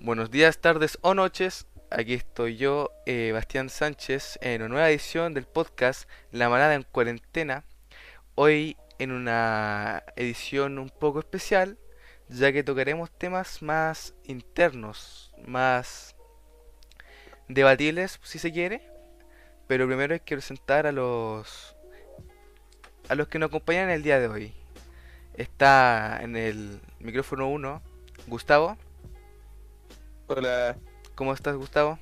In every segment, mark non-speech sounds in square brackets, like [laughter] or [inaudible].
Buenos días, tardes o noches. Aquí estoy yo, eh, Bastián Sánchez, en una nueva edición del podcast La Manada en Cuarentena. Hoy en una edición un poco especial, ya que tocaremos temas más internos, más debatibles, si se quiere. Pero primero hay que presentar a los a los que nos acompañan el día de hoy. Está en el micrófono 1 Gustavo. Hola, ¿Cómo estás, Gustavo?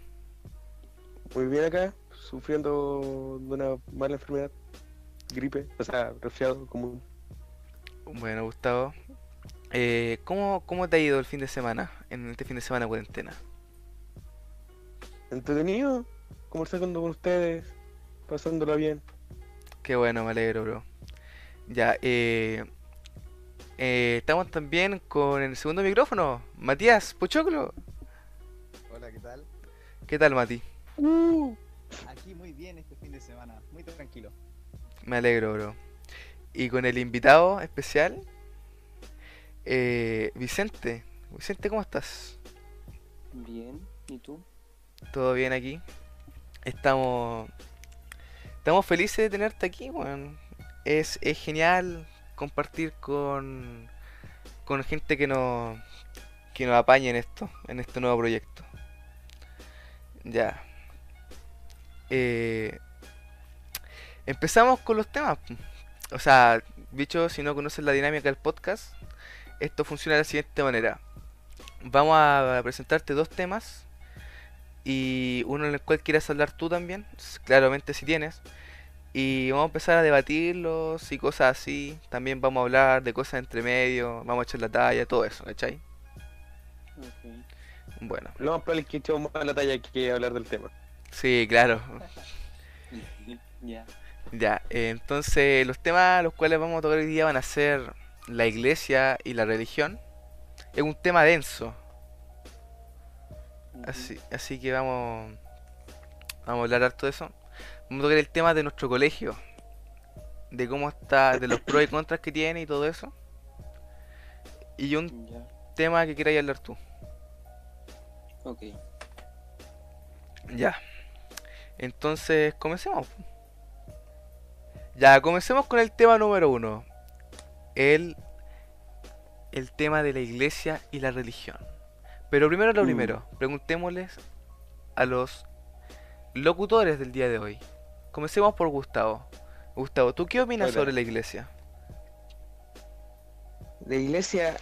muy bien acá, sufriendo de una mala enfermedad, gripe, o sea, resfriado común. Bueno, Gustavo. Eh, ¿cómo, ¿Cómo te ha ido el fin de semana, en este fin de semana cuarentena? Entretenido, conversando con ustedes, pasándola bien. Qué bueno, me alegro, bro. Ya, eh, eh, estamos también con el segundo micrófono, Matías Pochoclo. Hola, ¿qué tal? ¿Qué tal, Mati? Aquí muy bien este fin de semana, muy tranquilo. Me alegro, bro. Y con el invitado especial, eh, Vicente. Vicente, ¿cómo estás? Bien, ¿y tú? ¿Todo bien aquí? Estamos, estamos felices de tenerte aquí, weón. Es, es genial compartir con, con gente que nos, que nos apañe en esto, en este nuevo proyecto. Ya. Eh, empezamos con los temas. O sea, bicho, si no conoces la dinámica del podcast, esto funciona de la siguiente manera. Vamos a presentarte dos temas y uno en el cual quieras hablar tú también, claramente si tienes. Y vamos a empezar a debatirlos y cosas así. También vamos a hablar de cosas entre medio, vamos a echar la talla, todo eso, ¿cachai? Ok. Bueno, Lo más probable es que echemos más la talla que hablar del tema. sí, claro. Ya. Ya, eh, entonces los temas los cuales vamos a tocar hoy día van a ser la iglesia y la religión. Es un tema denso, así, así que vamos, vamos a hablar harto de eso. Vamos a tocar el tema de nuestro colegio, de cómo está, de los pros y contras que tiene y todo eso. Y un tema que queráis hablar tú. Ok. Ya. Entonces, comencemos. Ya, comencemos con el tema número uno. El, el tema de la iglesia y la religión. Pero primero lo Mm. primero, preguntémosles a los locutores del día de hoy. Comencemos por Gustavo. Gustavo, ¿tú qué opinas Hola. sobre la iglesia? La iglesia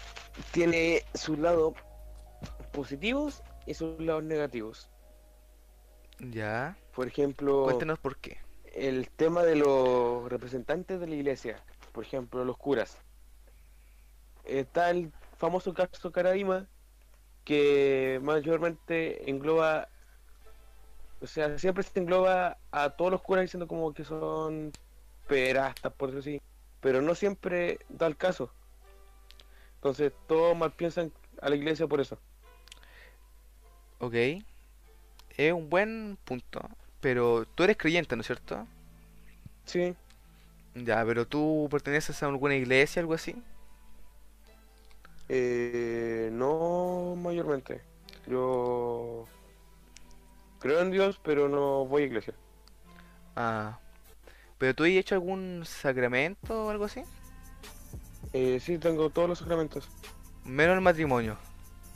tiene sus lados positivos y sus lados negativos. Ya, Por ejemplo, cuéntenos por qué. el tema de los representantes de la iglesia, por ejemplo, los curas. Está el famoso caso Caradima, que mayormente engloba, o sea, siempre se engloba a todos los curas diciendo como que son pederastas, por decirlo así, pero no siempre da el caso. Entonces, todos mal piensan a la iglesia por eso. Ok, es un buen punto. Pero tú eres creyente, ¿no es cierto? Sí, Ya, pero tú perteneces a alguna iglesia, algo así. Eh, no mayormente. Yo creo en Dios, pero no voy a iglesia. Ah, pero tú has hecho algún sacramento o algo así. Eh, sí, tengo todos los sacramentos. Menos el matrimonio.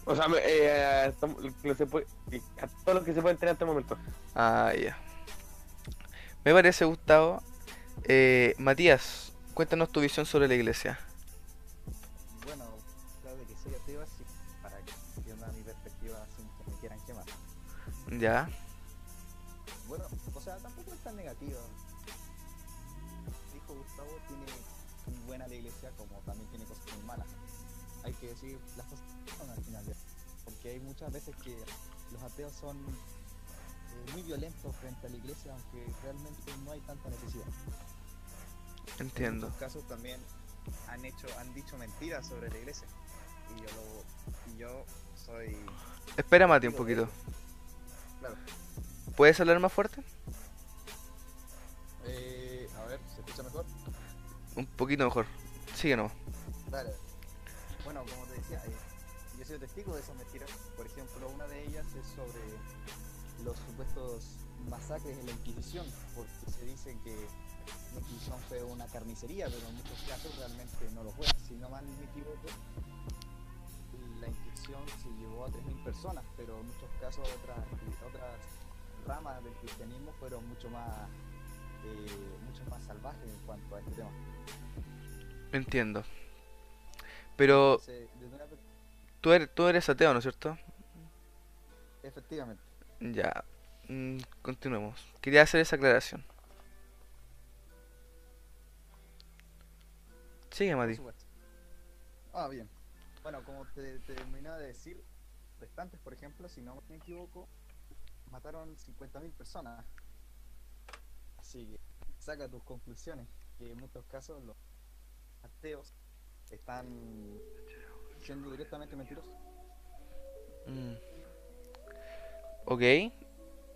O sea, me- eh, estamos- lo que se puede- a todo lo que se puede tener hasta el momento. Ah, ya. Me parece, Gustavo. Eh, Matías, cuéntanos tu visión sobre la iglesia. Bueno, claro de que soy ateo, así para que entiendan mi perspectiva sin que me quieran quemar. Ya, Porque hay muchas veces que los ateos son eh, muy violentos frente a la iglesia, aunque realmente no hay tanta necesidad. En entiendo. muchos casos también han hecho, han dicho mentiras sobre la iglesia. Y yo lo, y yo soy Espera, Mati, un poquito. claro. ¿Puedes hablar más fuerte? Eh, a ver, ¿se escucha mejor? Un poquito mejor. Síguenos. Dale. Bueno, como he sido testigo de esas mentiras. Por ejemplo, una de ellas es sobre los supuestos masacres en la Inquisición, porque se dice que la Inquisición fue una carnicería, pero en muchos casos realmente no lo fue. Si no mal me equivoco, la Inquisición se llevó a 3.000 personas, pero en muchos casos otras, otras ramas del cristianismo fueron mucho más, eh, mucho más salvajes en cuanto a este tema. Entiendo. Pero Entonces, desde una tú eres, tú eres ateo, ¿no es cierto? efectivamente. Ya. mm, continuemos. Quería hacer esa aclaración. Sigue, Mati. Ah, bien. Bueno, como te, te terminaba de decir, restantes, por ejemplo, si no me equivoco, mataron 50.000 personas. Así que saca tus conclusiones, que en muchos casos los ateos están siendo directamente mentirosos. Mm. Ok.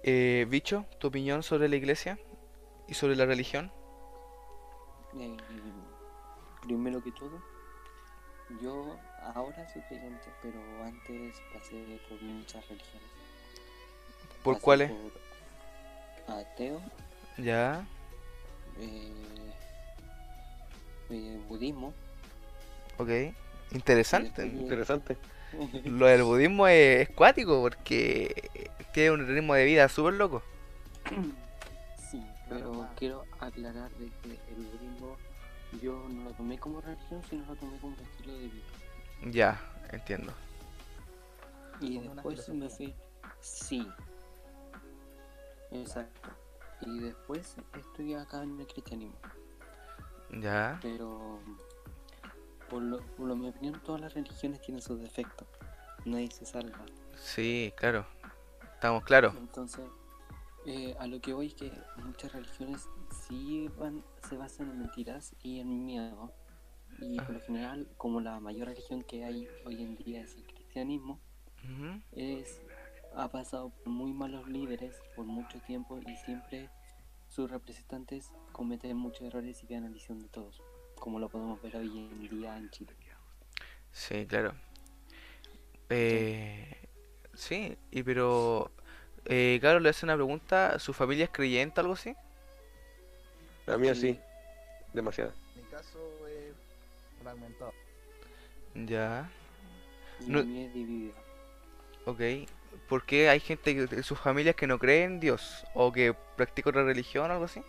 Eh, Bicho, ¿tu opinión sobre la iglesia y sobre la religión? Eh, primero que todo, yo ahora soy creyente, pero antes pasé por muchas religiones. ¿Por Pasé cuáles? por ateo, Ya. eh, eh, budismo. Ok. Interesante. Interesante. Lo del budismo es, es cuático porque tiene un ritmo de vida súper loco. Sí, pero quiero aclarar de que el budismo yo no lo tomé como religión, sino lo tomé como estilo de vida. Ya, entiendo. Y después me fui. Sí. Exacto. Y después estoy acá en el cristianismo. Ya. Pero. Por lo, por lo mi opinión, todas las religiones tienen sus defectos. Nadie se salva. Sí, claro. Estamos claros. Entonces, eh, a lo que voy es que muchas religiones sí van, se basan en mentiras y en miedo. Y por lo general, como la mayor religión que hay hoy en día es el cristianismo, es, ha pasado por muy malos líderes por mucho tiempo y siempre sus representantes cometen muchos errores y quedan a visión de todos, como lo podemos ver hoy en día en Chile. Sí, claro. Eh, sí, y pero... Eh, Carlos le hace una pregunta. ¿Su familia es creyente o algo así? La mía sí. Demasiado. Mi caso es fragmentado. Ya. Y No- mía es dividida. Ok. ¿Por qué hay gente de sus familias que no cree en Dios? ¿O que practica otra religión o algo así?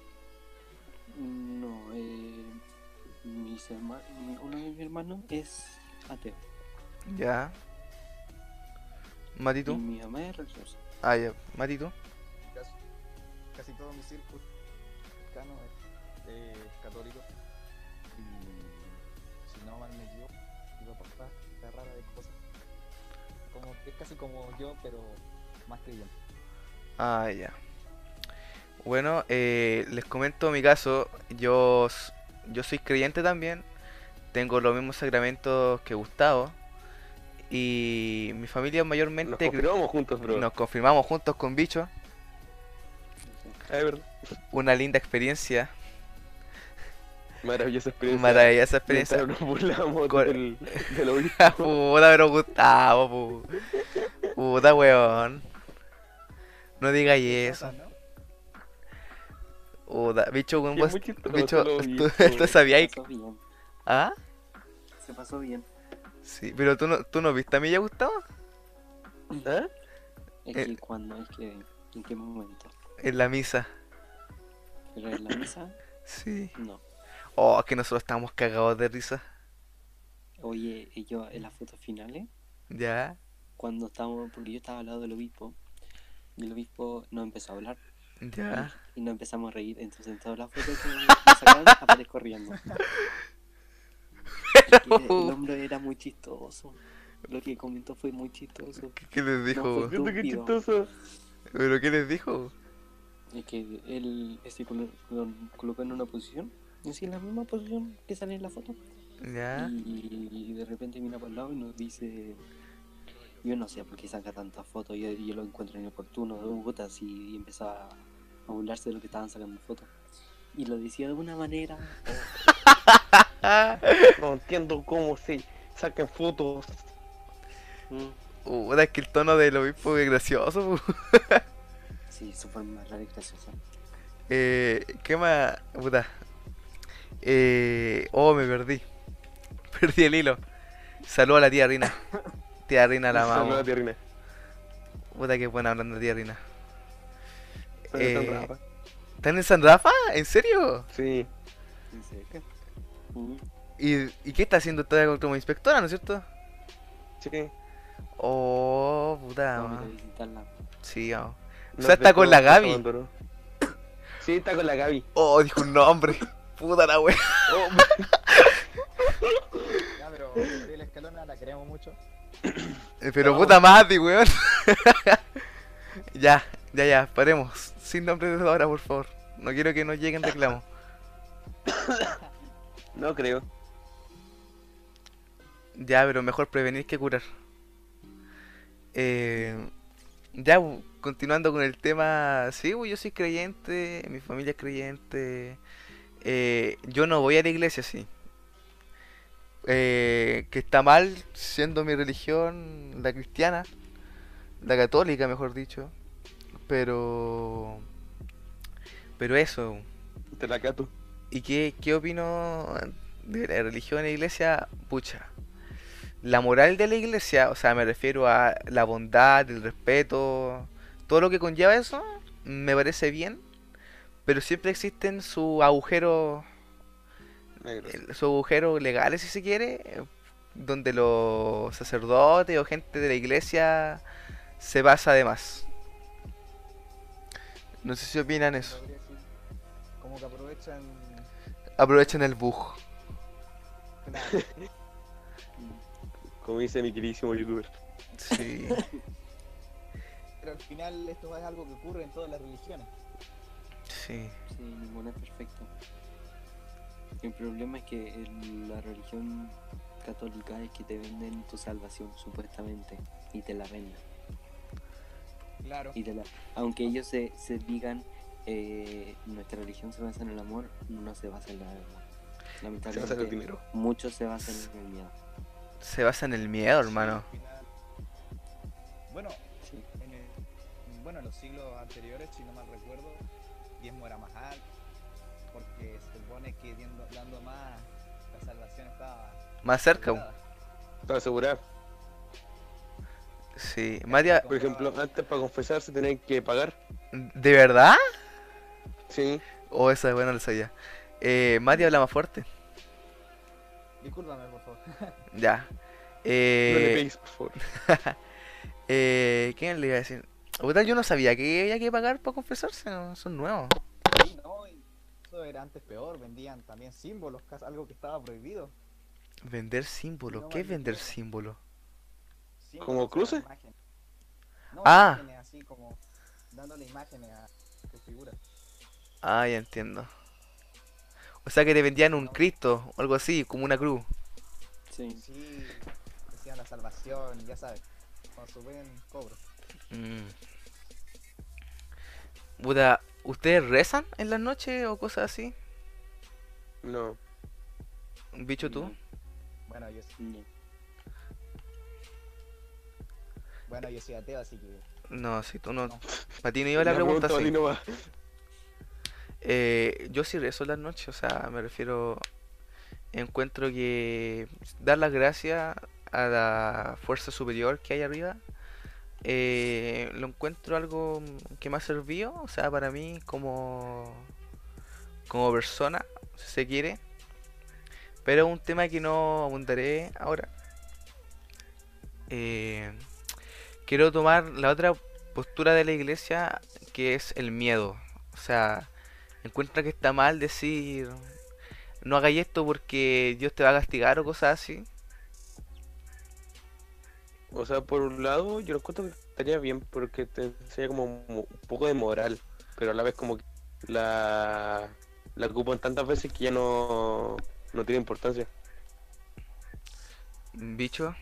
No, mis herma- mi- uno de mis hermanos es ateo Ya. Mati, y mi mamá es religiosa. Ah, ya. Mati, tú. Casi, casi todo mi círculo cercano es eh, católico. Y si no mal me equivoco, mi papá está rara de cosas. Como, es casi como yo, pero más creyente. Ah, ya. Bueno, eh, les comento mi caso. Yo, yo soy creyente también. Tengo los mismos sacramentos que Gustavo. Y mi familia Nos mayormente cre- confirmamos juntos, bro. nos confirmamos juntos con Bicho. Es verdad. Una linda experiencia. Maravillosa experiencia. Maravillosa experiencia. Nos burlamos Cor- del, del obispo. [laughs] Puta, pero Gustavo, pu. Puta, weón. No digáis eso. ¿No? Puta, bicho, weón, vos- bicho, tú, [laughs] sabías. Se pasó bien, ¿Ah? se pasó bien. Sí, pero tú no, tú no viste a mí ya, Gustavo. ¿Ah? Es Eh. que cuando, es que, ¿en qué momento? En la misa. Pero en la misa, Sí. no. Oh, es que nosotros estábamos cagados de risa. Oye, y yo en las fotos finales, Ya. cuando estábamos, porque yo estaba al lado del obispo, y el obispo no empezó a hablar, Ya. y nos empezamos a reír, entonces en todas las fotos que me [laughs] sacaron aparezco riendo. El hombre era muy chistoso. Lo que comentó fue muy chistoso. ¿Qué, qué les dijo? No, Estúpido. chistoso. ¿Pero qué les dijo? Es que él se colo- lo colocó en una posición, en la misma posición que sale en la foto. Ya. Y de repente mira para el lado y nos dice, yo no sé por qué saca tantas fotos, yo, yo lo encuentro inoportuno, puta, y empezaba a burlarse de lo que estaban sacando fotos. Y lo decía de una manera, [laughs] No entiendo cómo se sacan fotos. Mm, Puta, es que el tono del obispo es gracioso. [laughs] Sí, eso fue más raro y gracioso. Eh, ¿Qué más? Puta. Eh, oh, me perdí. [laughs] Perdí el hilo. Saludo a la tía Rina. Tía Rina la Saludos a amamos. ti, Rina. Puta que buena hablando de tía Rina. Soy de San Eh, Rafa. ¿Están en San Rafa? ¿En serio? Sí, ¿En ¿Y, ¿y qué está haciendo todavía como inspectora, no es cierto? sí. Oh, puta. Man. visitarla. Sí, vamos. Nos sea, está con la Gaby. Sí, está con la Gaby. Oh, dijo un nombre. [laughs] Puta la wea. Oh, [laughs] Ya, pero Gabriela Escalona la queremos mucho. Eh, Pero No. puta madre, weón. [laughs] ya, ya, ya, paremos. Sin nombre de ahora, por favor. No quiero que nos lleguen reclamos. [coughs] no creo. Ya, pero mejor prevenir que curar. Eh, ya, continuando con el tema, sí, yo soy creyente, mi familia es creyente. eh, yo no voy a la iglesia, sí. Eh, que está mal siendo mi religión la cristiana, la católica, mejor dicho. Pero, pero eso. Te la cato. ¿Y qué, qué opino de la religión e iglesia? Pucha. La moral de la iglesia, o sea, me refiero a la bondad, el respeto, todo lo que conlleva eso, me parece bien, pero siempre existen sus agujeros, Negro. el- sus agujeros legales, si se quiere, eh, donde los sacerdotes o gente de la iglesia se basa de más. No sé si opinan eso. Como que aprovechan. Aprovechen el bug. Claro, Como dice mi queridísimo youtuber. Sí. pero al final esto es algo que ocurre en todas las religiones. Sí. Sí, ninguno es perfecto. El problema es que en la religión católica es que te venden tu salvación, supuestamente, y te la venden. Claro. Y te la... Aunque ellos se, se digan, eh, nuestra religión se basa en el amor, no se basa en la verdad. Se va a hacer el dinero. muchos se basan en el miedo. Se basa en el miedo, hermano. Bueno, Sí. en el- bueno, en los siglos anteriores, si no mal recuerdo, diezmo era más alto, porque se supone que diendo- dando más, la salvación estaba Más cerca. asegurada. Sí. Matia, Por ejemplo, antes para confesarse tenían que pagar. ¿de verdad? Sí. Oh, esa es buena, la sabía. Eh, Mati habla más fuerte. Discúlpame, por favor. [laughs] Ya. No le Eh, pegues, por favor. [laughs] eh, ¿Quién le iba a decir? Puta, yo no sabía que había que pagar para confesarse. no, Son nuevos. Sí, no, eso era antes peor, vendían también símbolos, algo que estaba prohibido. Vender símbolos. No, ¿Qué es vender símbolos? ¿Como imágenes. No, Ah. imágenes así como dándole imágenes a tu figura. Ah, ya entiendo. O sea que te vendían un Cristo o algo así, como una cruz. Sí. Sí, decían la salvación, ya sabes, cuando suben cobro. Mm. Puta, ¿ustedes rezan en las noches o cosas así? No. Bicho tú. No, Bueno, yo, sí- bueno, yo soy ateo, así que No, si tú no. No. Para ti no iba la pregunta así. Eh, yo sí rezo las noches, o sea, me refiero. Encuentro que dar las gracias a la fuerza superior que hay arriba. eh, lo encuentro algo que me ha servido, o sea, para mí como. como persona, si se quiere. Pero es un tema que no abundaré ahora. Eh, quiero tomar la otra postura de la iglesia que es el miedo. O sea, encuentra que está mal decir no hagáis esto porque Dios te va a castigar o cosas así. O sea, por un lado, yo lo encuentro que estaría bien porque te enseña como mo- un poco de moral, pero a la vez como que la, la ocupan tantas veces que ya no, no tiene importancia. Bicho,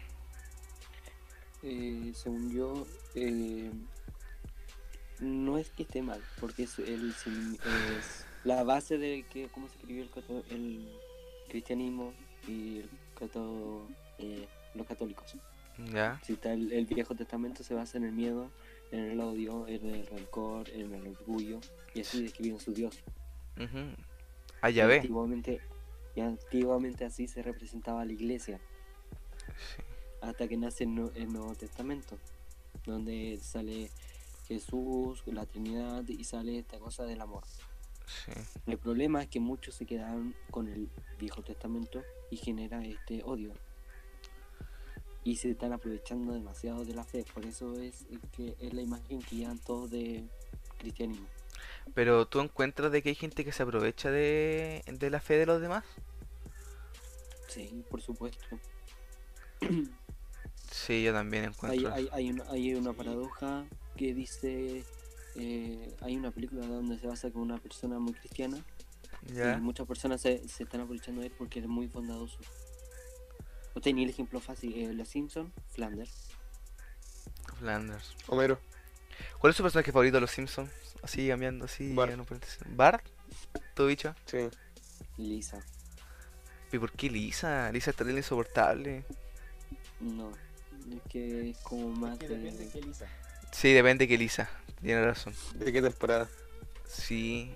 Eh, según yo, eh, no es que esté mal, porque es, el, es la base de que cómo se escribió el, el cristianismo y el cato- eh, los católicos. Ya. Si está el, el Viejo Testamento se basa en el miedo, en el odio, en el rencor, en el orgullo, y así describen su Dios. Ah, Y ve. Antiguamente, y antiguamente así se representaba la iglesia, Sí. Hasta que nace el, Nu- el Nuevo Testamento, donde sale Jesús, la Trinidad y sale esta cosa del amor. Sí. El problema es que muchos se quedaron con el Viejo Testamento y genera este odio. Y se están aprovechando demasiado de la fe, por eso es que es la imagen que llevan todos de cristianismo. Pero tú encuentras de que hay gente que se aprovecha de, de la fe de los demás? Sí, por supuesto. [clears throat] Sí, yo también Hay, encuentro. hay, hay, una, hay una paradoja que dice, eh, hay una película donde se basa con una persona muy cristiana Ya. y muchas personas se, se están aprovechando de él porque es muy bondadoso. O tenía el ejemplo fácil, eh, Los Simpson, Flanders. Flanders. Homero. ¿Cuál es su personaje favorito de los Simpsons? Así cambiando, así. Bart. en un. ¿Bart? ¿Tu bicho? Sí. Lisa. ¿Y por qué Lisa? Lisa es terrible insoportable. No, que es como más Que de... depende de qué Lisa. Sí, depende que Lisa. Tiene razón. ¿De qué temporada? Sí.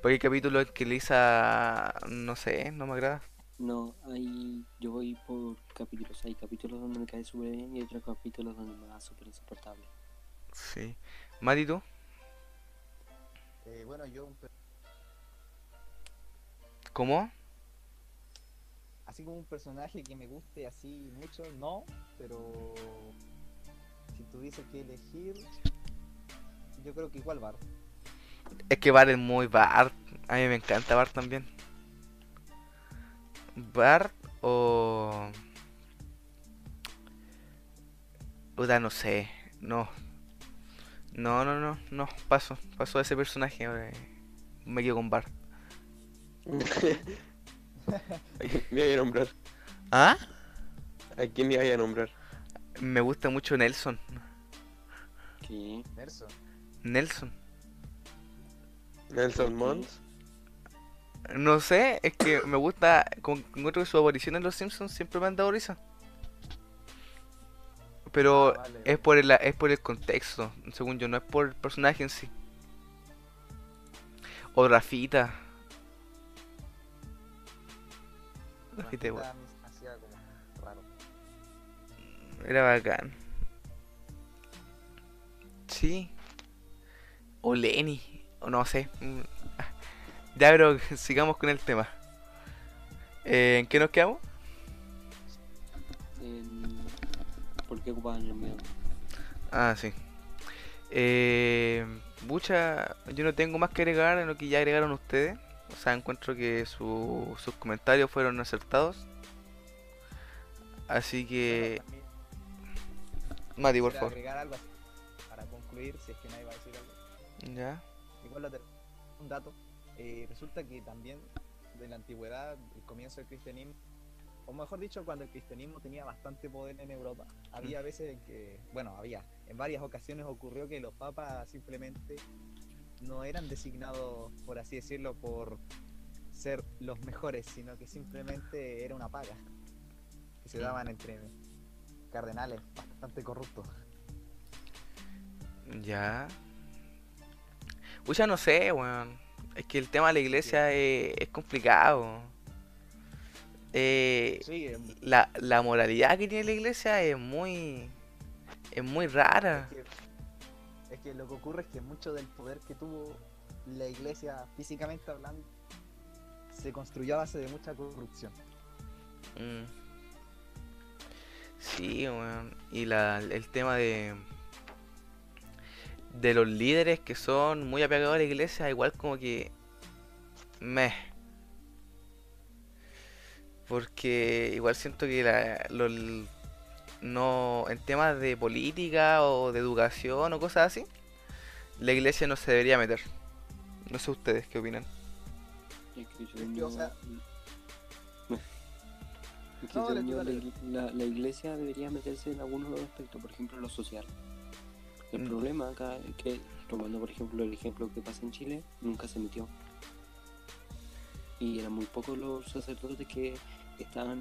Porque hay capítulos en que Lisa. No sé, no me agrada. No, hay... Yo voy por capítulos. Hay capítulos donde me cae súper bien y otros capítulos donde me da súper insoportable. Sí. Mati, ¿tú? Eh, bueno, yo, ¿Cómo? Así como un personaje que me guste así mucho, no, pero si tuviese que elegir, yo creo que igual Bart. Es que Bart es muy Bart. A mí me encanta Bart también. Bart o. Puta, no sé. No. No, no, no, no. Paso. Paso a ese personaje. eh, Me quedo con Bart. [laughs] ¿A quién me iba a nombrar? ¿Ah? ¿A quién me iba a nombrar? Me gusta mucho Nelson. ¿Qué? Nelson. Nelson. Nelson Mons. No sé, es que me gusta. Que encuentro que su aparición en Los Simpsons siempre me han dado risa. Pero Ah, vale. es por el, es por el contexto, según yo, no es por el personaje en sí. O Rafita. Hacía como raro. Era bacán. Sí. O Lenny. O no sé. Mm. [laughs] Ya, pero [laughs] sigamos con el tema. Eh, ¿En qué nos quedamos? En... ¿Por qué ocupaban el miedo? Ah, sí. Eh, Bucha, yo no tengo más que agregar en lo que ya agregaron ustedes. O sea, encuentro que su- sus comentarios fueron acertados. Así que... Mati, por favor. agregar algo así, para concluir, si es que nadie va a decir algo. Ya. Igual un dato. eh, resulta que también de la antigüedad, el comienzo del cristianismo, o mejor dicho, cuando el cristianismo tenía bastante poder en Europa, había veces en que, bueno, había, en varias ocasiones ocurrió que los papas simplemente no eran designados, por así decirlo, por ser los mejores, sino que simplemente era una paga que se daban entre cardenales bastante corruptos. Ya. Pucha, no sé, weón. Es que el tema de la iglesia es, es complicado. Eh, Sí, la, la moralidad que tiene la iglesia es muy. Es muy rara. Es que, es que lo que ocurre es que mucho del poder que tuvo la iglesia físicamente hablando se construyó a base de mucha corrupción. Mm. Sí. Y la, el tema de. De los líderes que son muy apegados a la iglesia, igual como que. Meh. Porque igual siento que la, los- no en temas de política o de educación o cosas así, la iglesia no se debería meter. No sé ustedes qué opinan. Es que o sea- [laughs] Es que No, la, iglesia debería meterse en algunos aspectos, por ejemplo, lo social. El Mm. problema acá es que, tomando por ejemplo el ejemplo que pasa en Chile, nunca se metió. Y eran muy pocos los sacerdotes que estaban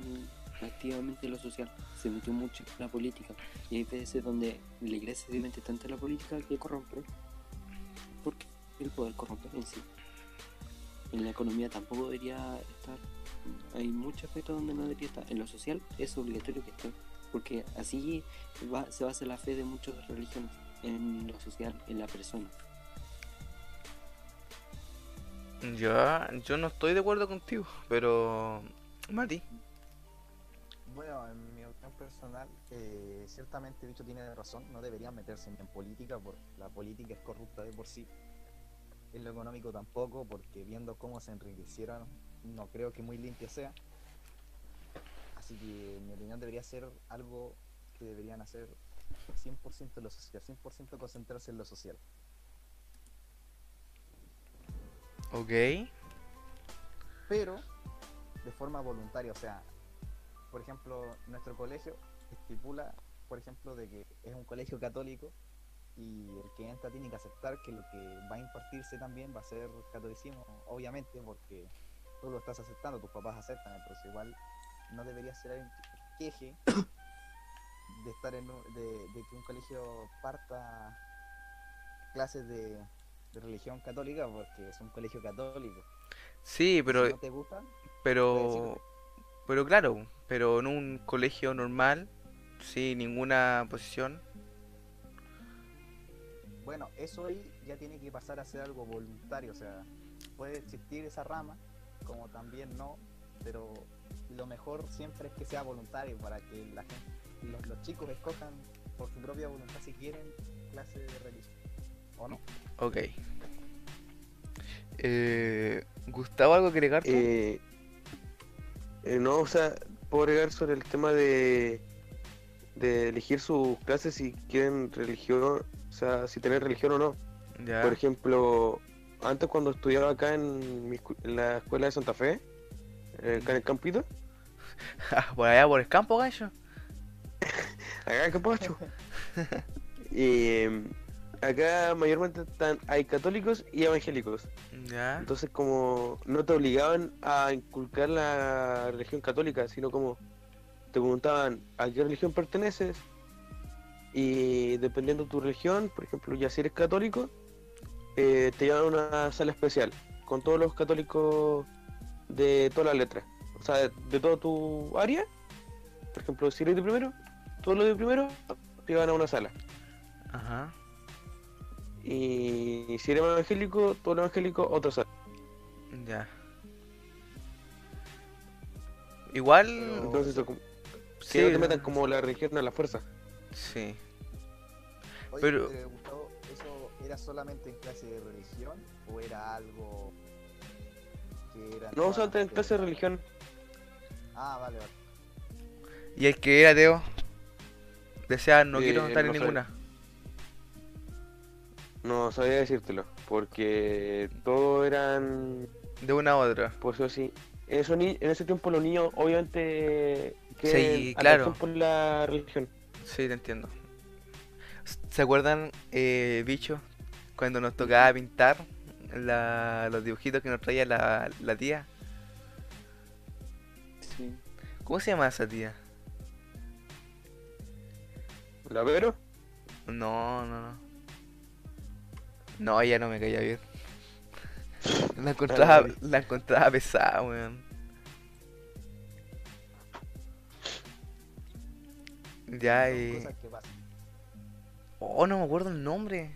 activamente en lo social, se metió mucho en la política. Y hay veces donde la iglesia se mete tanto en la política que corrompe. Porque el poder corrompe en sí. En la economía tampoco debería estar. Hay muchos aspectos donde no debería estar. En lo social es obligatorio que esté. Porque así va- se basa la fe de muchas religiones. En lo social, en la persona. Ya, yo no estoy de acuerdo contigo, pero... Mati. Bueno, en mi opinión personal, eh, ciertamente Bicho tiene razón, no deberían meterse en política, porque la política es corrupta de por sí. En lo económico tampoco, porque viendo cómo se enriquecieron, no creo que muy limpia sea. Así que en mi opinión debería ser algo que deberían hacer 100% en lo social, 100% concentrarse en lo social. Ok. pero de forma voluntaria, o sea, por ejemplo, nuestro colegio estipula, por ejemplo, de que es un colegio católico y el que entra tiene que aceptar que lo que va a impartirse también va a ser catolicismo, obviamente, porque tú lo estás aceptando, tus papás aceptan, entonces igual no debería ser alguien que queje de estar en un- de, de que un colegio parta clases de, de religión católica porque es un colegio católico. Sí, pero... si no te gusta, Pero... Pero claro, pero en un colegio normal, sin ninguna posición. Bueno, eso ahí ya tiene que pasar a ser algo voluntario, o sea, puede existir esa rama, como también no, pero lo mejor siempre es que sea voluntario para que la gente, los, los chicos escojan por su propia voluntad si quieren clase de religión o no. Ok. Eh, Gustavo, ¿algo que agregar? Eh, eh, no, o sea, puedo agregar sobre el tema de, de elegir sus clases si quieren religión, o sea, si tener religión o no. ya. Por ejemplo, antes cuando estudiaba acá en, mi escu- en la escuela de Santa Fe, eh, acá en el campito, [laughs] por allá por el campo, gallo. [laughs] acá en Capacho. [laughs] y em, acá mayormente están, hay católicos y evangélicos. Ya. Entonces como no te obligaban a inculcar la religión católica, sino como te preguntaban a qué religión perteneces y dependiendo de tu religión, por ejemplo, ya si eres católico, eh, te llevan a una sala especial con todos los católicos de todas las letras, o sea, de, de toda tu área. Por ejemplo, si eres de primero, todos los de primero te llevan a una sala. Ajá. Y si eres evangélico, todos los evangélicos, otra sala. Ya. Igual. Entonces, como- sí, que no te metan como la religión a la fuerza. Sí. Oye, Pero- eh, Gustavo, ¿eso era solamente en clase de religión o era algo que era... No, solamente en las clase de religión. Ah, vale, vale. Y el que era ateo. Decía, no Eh, quiero estar en no sé. ninguna. No sabía decírtelo, porque todos eran, De una a otra. pues así. En, eso ni- en ese tiempo los niños, obviamente, Sí, claro. por la religión. Sí, te entiendo. ¿Se acuerdan, eh, bicho? Cuando nos tocaba pintar la- los dibujitos que nos traía la, la tía. Sí. ¿Cómo se llama esa tía? ¿La Vero? No, no, no. No, ella no me caía bien. La encontraba, la encontraba pesada, weón. Ya, y... Oh, no me acuerdo el nombre.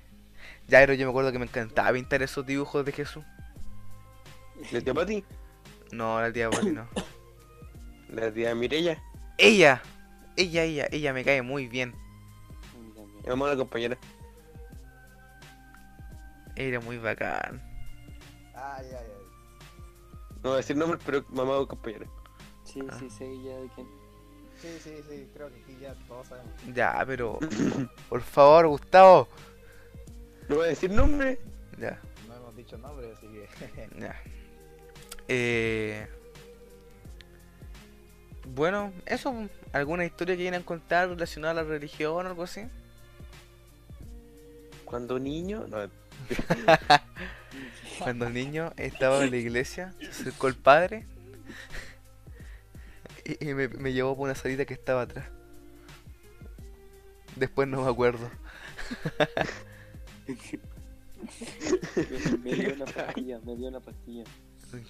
Ya, pero yo me acuerdo que me encantaba pintar esos dibujos de Jesús. ¿La tía Pati? No, la tía Poli no. [coughs] ¿La tía Mirella? Ella, ella, ella, ella me cae muy bien. Mi la compañera. Era muy bacán. Ay, ay, ay. No voy a decir nombres, pero mamá o compañera. Sí, Ah. sí, sé ya de quién. Sí, sí, sí, creo que aquí ya todos sabemos. Ya, pero... [coughs] Por favor, Gustavo. No voy a decir nombres. Ya, No hemos dicho nombre, así que... [laughs] ya. Eh... Bueno, eso, ¿alguna historia que quieran contar relacionada a la religión o algo así? Cuando niño, no, [laughs] Cuando el niño estaba en la iglesia, se acercó el padre y, y me, me llevó por una salita que estaba atrás. Después no me acuerdo. Me, [laughs] me dio una pastilla, me dio una pastilla.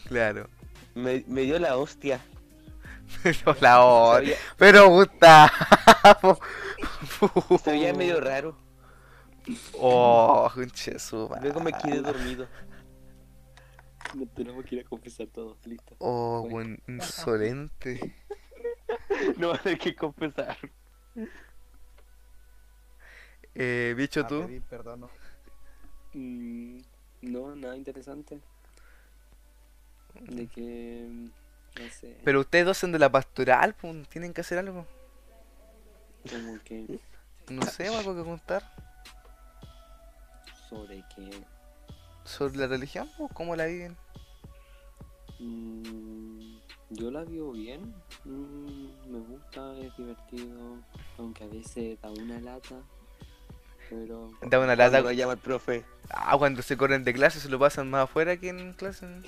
Claro. Me, me dio la hostia. [laughs] Pero la hora. Pero Gustavo. se veía medio raro. Oh, conche su. Luego me quedé dormido. Nos tenemos que ir a confesar todos, listo. Oh, buen insolente. [laughs] No va a tener que confesar. Eh, bicho A tú. pedir perdón, no. Mm, no, nada interesante. De que. No sé. Pero ustedes dos son de la pastoral, pues, tienen que hacer algo. Como que. No sé, algo que contar Sobre que. sobre la religión, pues, cómo la viven. mm, yo la vivo bien. mm, me gusta, es divertido. Aunque a veces da una lata. Pero. Da una Cuando lata. lo llama el profe. Ah, cuando se corren de clase se lo pasan más afuera que en clase. [laughs]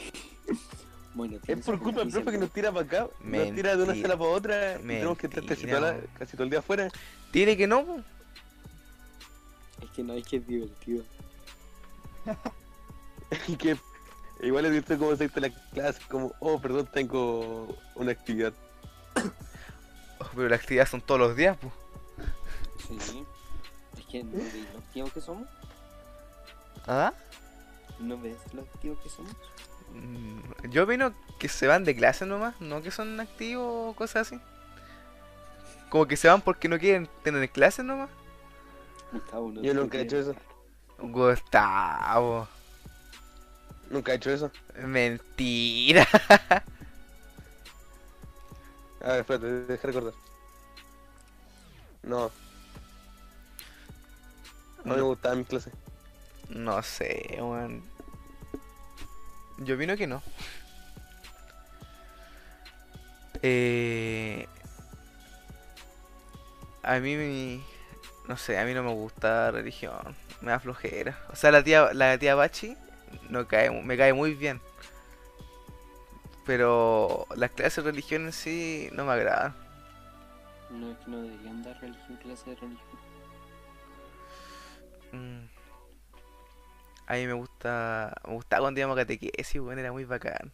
Bueno, Es por culpa del profe que nos tira para acá. Nos tira de una Mentira. sala para otra. Y tenemos que estar casi, Mentira, toda la- weón. casi todo el día afuera. Tiene que. ¿no? Es que no, es que es divertido. [laughs] Y que igual es divertido como se la clase. Como, oh, perdón, tengo una actividad. [coughs] Oh, pero las actividades son todos los días, pues. Sí. Es que no ves lo activos que somos. ¿Ah? ¿No ves lo activos que somos? Mm, Yo opino que se van de clase nomás, no que son activos o cosas así. Como que se van porque no quieren tener clases nomás. Gustavo, no Yo nunca he hecho eso. Gustavo. Nunca he hecho eso. Mentira. [laughs] A ver, espérate, deja recordar. No. No me No. gustaba mis clases. No sé, weón. Yo opino que no. Eh... A mí, mi- no sé, a mí no me gusta la religión. Me da flojera. O sea, la tía, la tía Bachi no cae, me cae muy bien. Pero las clases de religión en sí no me agradan. No, es que no deberían dar religión, clase de religión. Mm. A mí me gusta, me gustaba cuando íbamos a catequesis, weón, era muy bacán.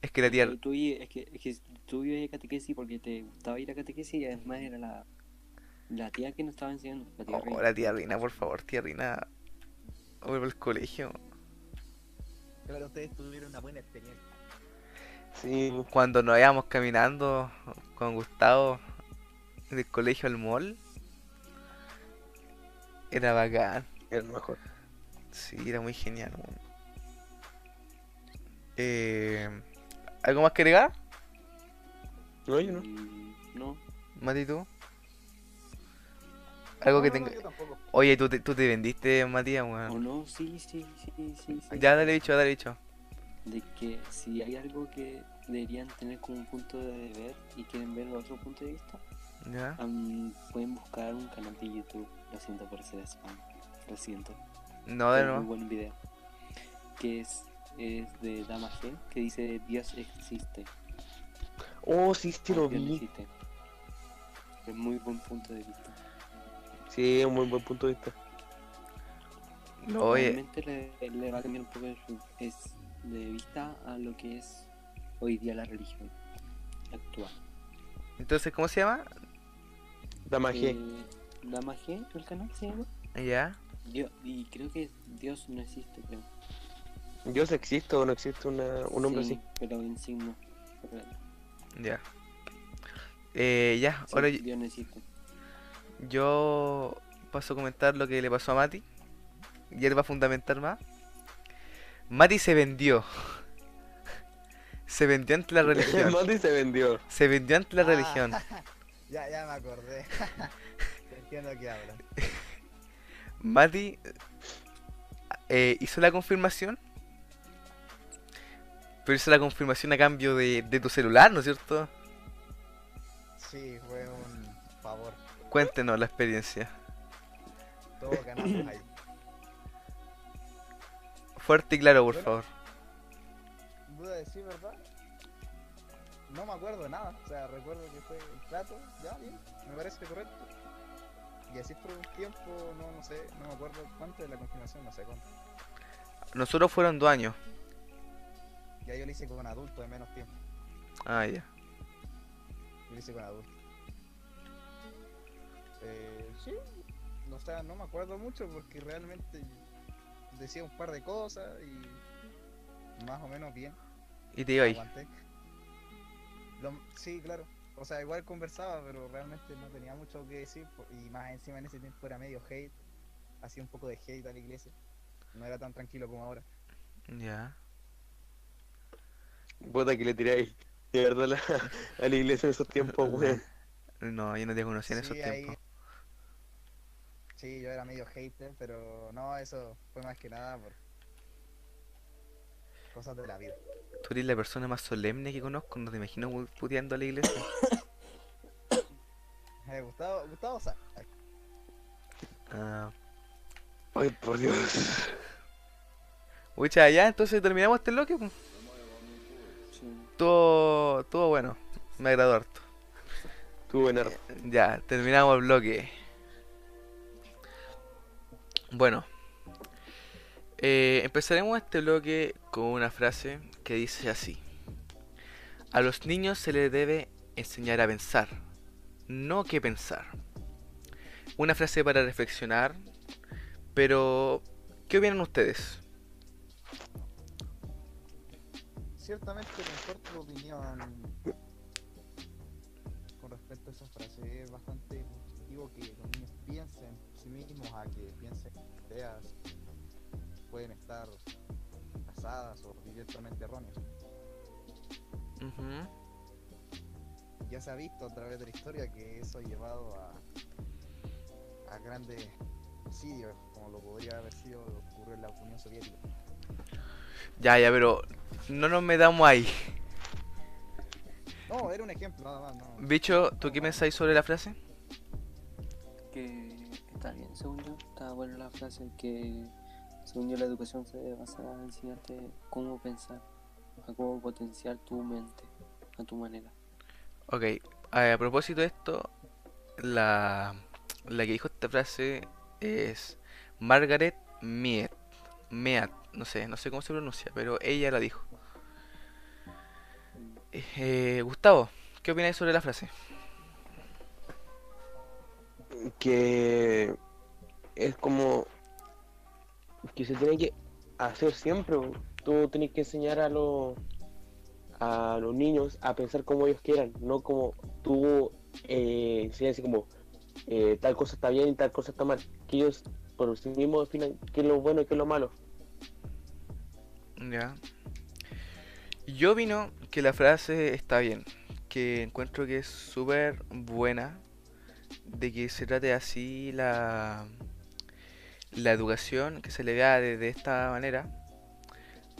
Es que la tía, tú, es, que, es que tú ibas a catequesis porque te gustaba ir a catequesis y además era la, la tía que nos estaba enseñando. La tía oh, Reina. la tía Rina, por favor, tía Rina, vuelve al colegio. Pero ustedes tuvieron una buena experiencia. Sí, Cuando nos íbamos caminando con Gustavo del colegio al mall, era bacán. era lo mejor. Sí, era muy genial, weón. Eh, ¿Algo más que agregar, No, yo no. Mm, no, Mati, tú? Algo No, que no, tenga... Oye, tú te, tú te vendiste, Matías, o weón. no, sí, sí, sí, sí, sí. Ya, dale dicho, dale dicho. De que si hay algo que deberían tener como un punto de ver y quieren ver otro punto de vista, Ya. pueden buscar un canal de YouTube. Lo siento por ser spam. Lo siento. No, de nuevo. buen video. Que es, es de Dama G, que dice Dios existe. Oh, sí, sí lo vi. existe. Es muy buen punto de vista. Sí, es un muy buen punto de vista. Oye, Realmente le, le va a cambiar un poco de, su- es de vista a lo que es hoy día la religión actual. entonces, ¿cómo se llama? Dama G. Eh, Dama G, el canal se llama. Ya. Dios, y creo que Dios no existe, creo. ¿Dios existe o no existe una, un hombre Sí, así? Pero en signo. Ya. Eh, ya, Sí, ahora yo- Dios no existe. Yo paso a comentar lo que le pasó a Mati. Y él va a fundamentar más. Mati se vendió. [laughs] Se vendió ante la El [laughs] religión. Mati se vendió. Se vendió ante la Ah, religión. [laughs] ya, ya me acordé. Entiendo que hablan. Mati eh, hizo la confirmación. Pero hizo la confirmación a cambio de, de tu celular, ¿no es cierto? Sí. Cuéntenos la experiencia. Todos ganamos ahí. [coughs] Fuerte y claro, por Bueno. favor. ¿Duda de sí, verdad? no me acuerdo de nada. O sea, recuerdo que fue el plato, ya, bien, me parece correcto. Y así por un tiempo, no, no sé, no me acuerdo cuánto de la confirmación, no sé cuánto. Nosotros fueron dos años. Ya yo lo hice con adultos de menos tiempo. Ah, ya. Yo lo hice con adultos. Eh, sí, o sea, no me acuerdo mucho porque realmente decía un par de cosas y más o menos bien. Y te iba ahí. Lo- sí, claro. O sea, igual conversaba, pero realmente no tenía mucho que decir. Y más encima en ese tiempo era medio hate. Hacía un poco de hate a la iglesia. No era tan tranquilo como ahora. Ya. Puta que le tiráis de verdad a la, a la iglesia en esos tiempos, [laughs] weón. No, yo no te conocí en esos ahí- tiempos. Sí, yo era medio hater, pero no, eso fue más que nada por cosas de la vida. Tú eres la persona más solemne que conozco, no te imagino pu- puteando a la iglesia. [coughs] Eh, Gustavo, Gustavo sabe. Ah. Ay, por Dios. Pucha, ya, entonces terminamos este bloque. Sí. Todo, todo bueno. Me agradó harto. Tú, Bernardo. Ya, terminamos el bloque. Bueno, eh, empezaremos este bloque con una frase que dice así. A los niños se les debe enseñar a pensar, no que pensar. Una frase para reflexionar, pero ¿qué opinan ustedes? Ciertamente comparto tu opinión con respecto a esa frase. Es bastante positivo que los niños piensen sí mismos a que ideas pueden estar basadas o directamente erróneas. Ujú. Ya se ha visto a través de la historia que eso ha llevado a, a grandes suicidios, como lo podría haber sido lo que ocurrió en la Unión Soviética. Ya, ya, pero no nos metamos ahí. No, era un ejemplo nada más. No. Bicho, ¿tú qué pensáis sobre la frase? Que está bien, según yo. Está buena la frase que, según yo, la educación se debe basar en enseñarte cómo pensar, a cómo potenciar tu mente a tu manera. Ok, a propósito de esto, la, la que dijo esta frase es Margaret Mead. Mead, no sé, no sé cómo se pronuncia, pero ella la dijo. Eh, Gustavo, ¿qué opinas sobre la frase? Que es como que se tiene que hacer siempre. Tú tienes que enseñar a los a los niños a pensar como ellos quieran, no como tú eh, enseñas como eh, tal cosa está bien y tal cosa está mal. Que ellos por sí mismos definan qué es lo bueno y qué es lo malo. Ya. Yo opino que la frase está bien, que encuentro que es súper buena, de que se trate así la, la educación, que se le vea de, de esta manera.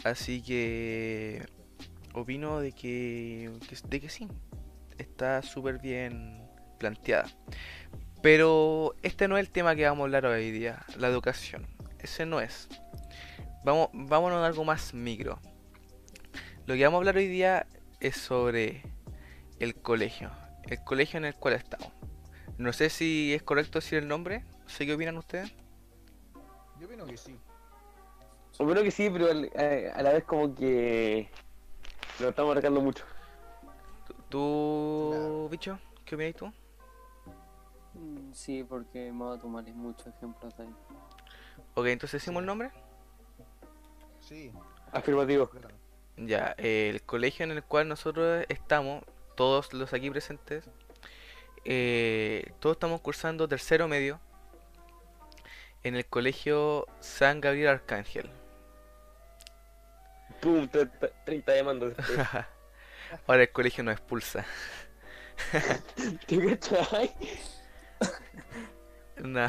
Así que opino de que, de que sí, está súper bien planteada. Pero este no es el tema que vamos a hablar hoy día, la educación. Ese no es. Vamos, vámonos a algo más micro. Lo que vamos a hablar hoy día es sobre el colegio. El colegio en el cual estamos. No sé si es correcto decir el nombre. No sé qué opinan ustedes. Yo opino que sí. Yo creo que sí, pero al- a, a la vez como que lo estamos marcando mucho. ¿Tú, tú, Claro. bicho? ¿Qué opinas tú? Mm, Sí, porque me voy a tomar muchos ejemplos de ahí. Ok, entonces decimos el nombre. Sí, Afirmativo. Ya, eh, el colegio en el cual nosotros estamos, todos los aquí presentes, eh, todos estamos cursando tercero medio en el colegio San Gabriel Arcángel. Pum, 30, 30 demandas. [laughs] Ahora el colegio nos expulsa. [laughs] ¿Te cachai? [laughs] Nah,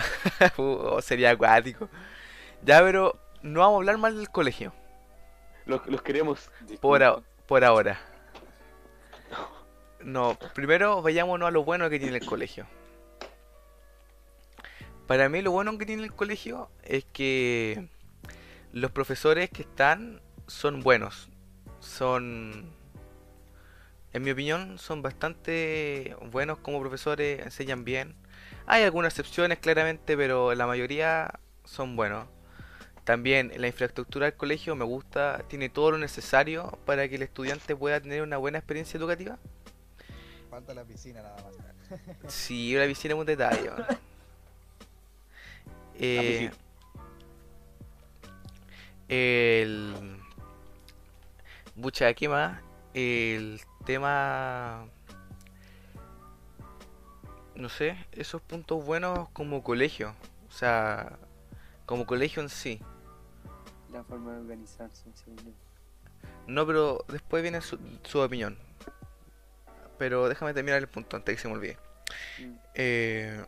uh, sería acuático. Ya, pero no vamos a hablar mal del colegio. Los, los queremos. Por, a- por ahora. No, primero vayámonos a lo bueno que tiene el colegio. Para mí lo bueno que tiene el colegio es que los profesores que están son buenos. Son En mi opinión, son bastante buenos como profesores, enseñan bien. Hay algunas excepciones, claramente, pero la mayoría son buenos. También la infraestructura del colegio me gusta, tiene todo lo necesario para que el estudiante pueda tener una buena experiencia educativa. Falta la piscina nada más. [laughs] Sí, la piscina es un detalle. Eh, el. Mucha, ¿qué más? El tema. No sé, esos puntos buenos como colegio. O sea, como colegio en sí. La forma de organizarse, según yo. No, pero después viene su, su opinión. Pero déjame terminar el punto antes que se me olvide. Mm. Eh,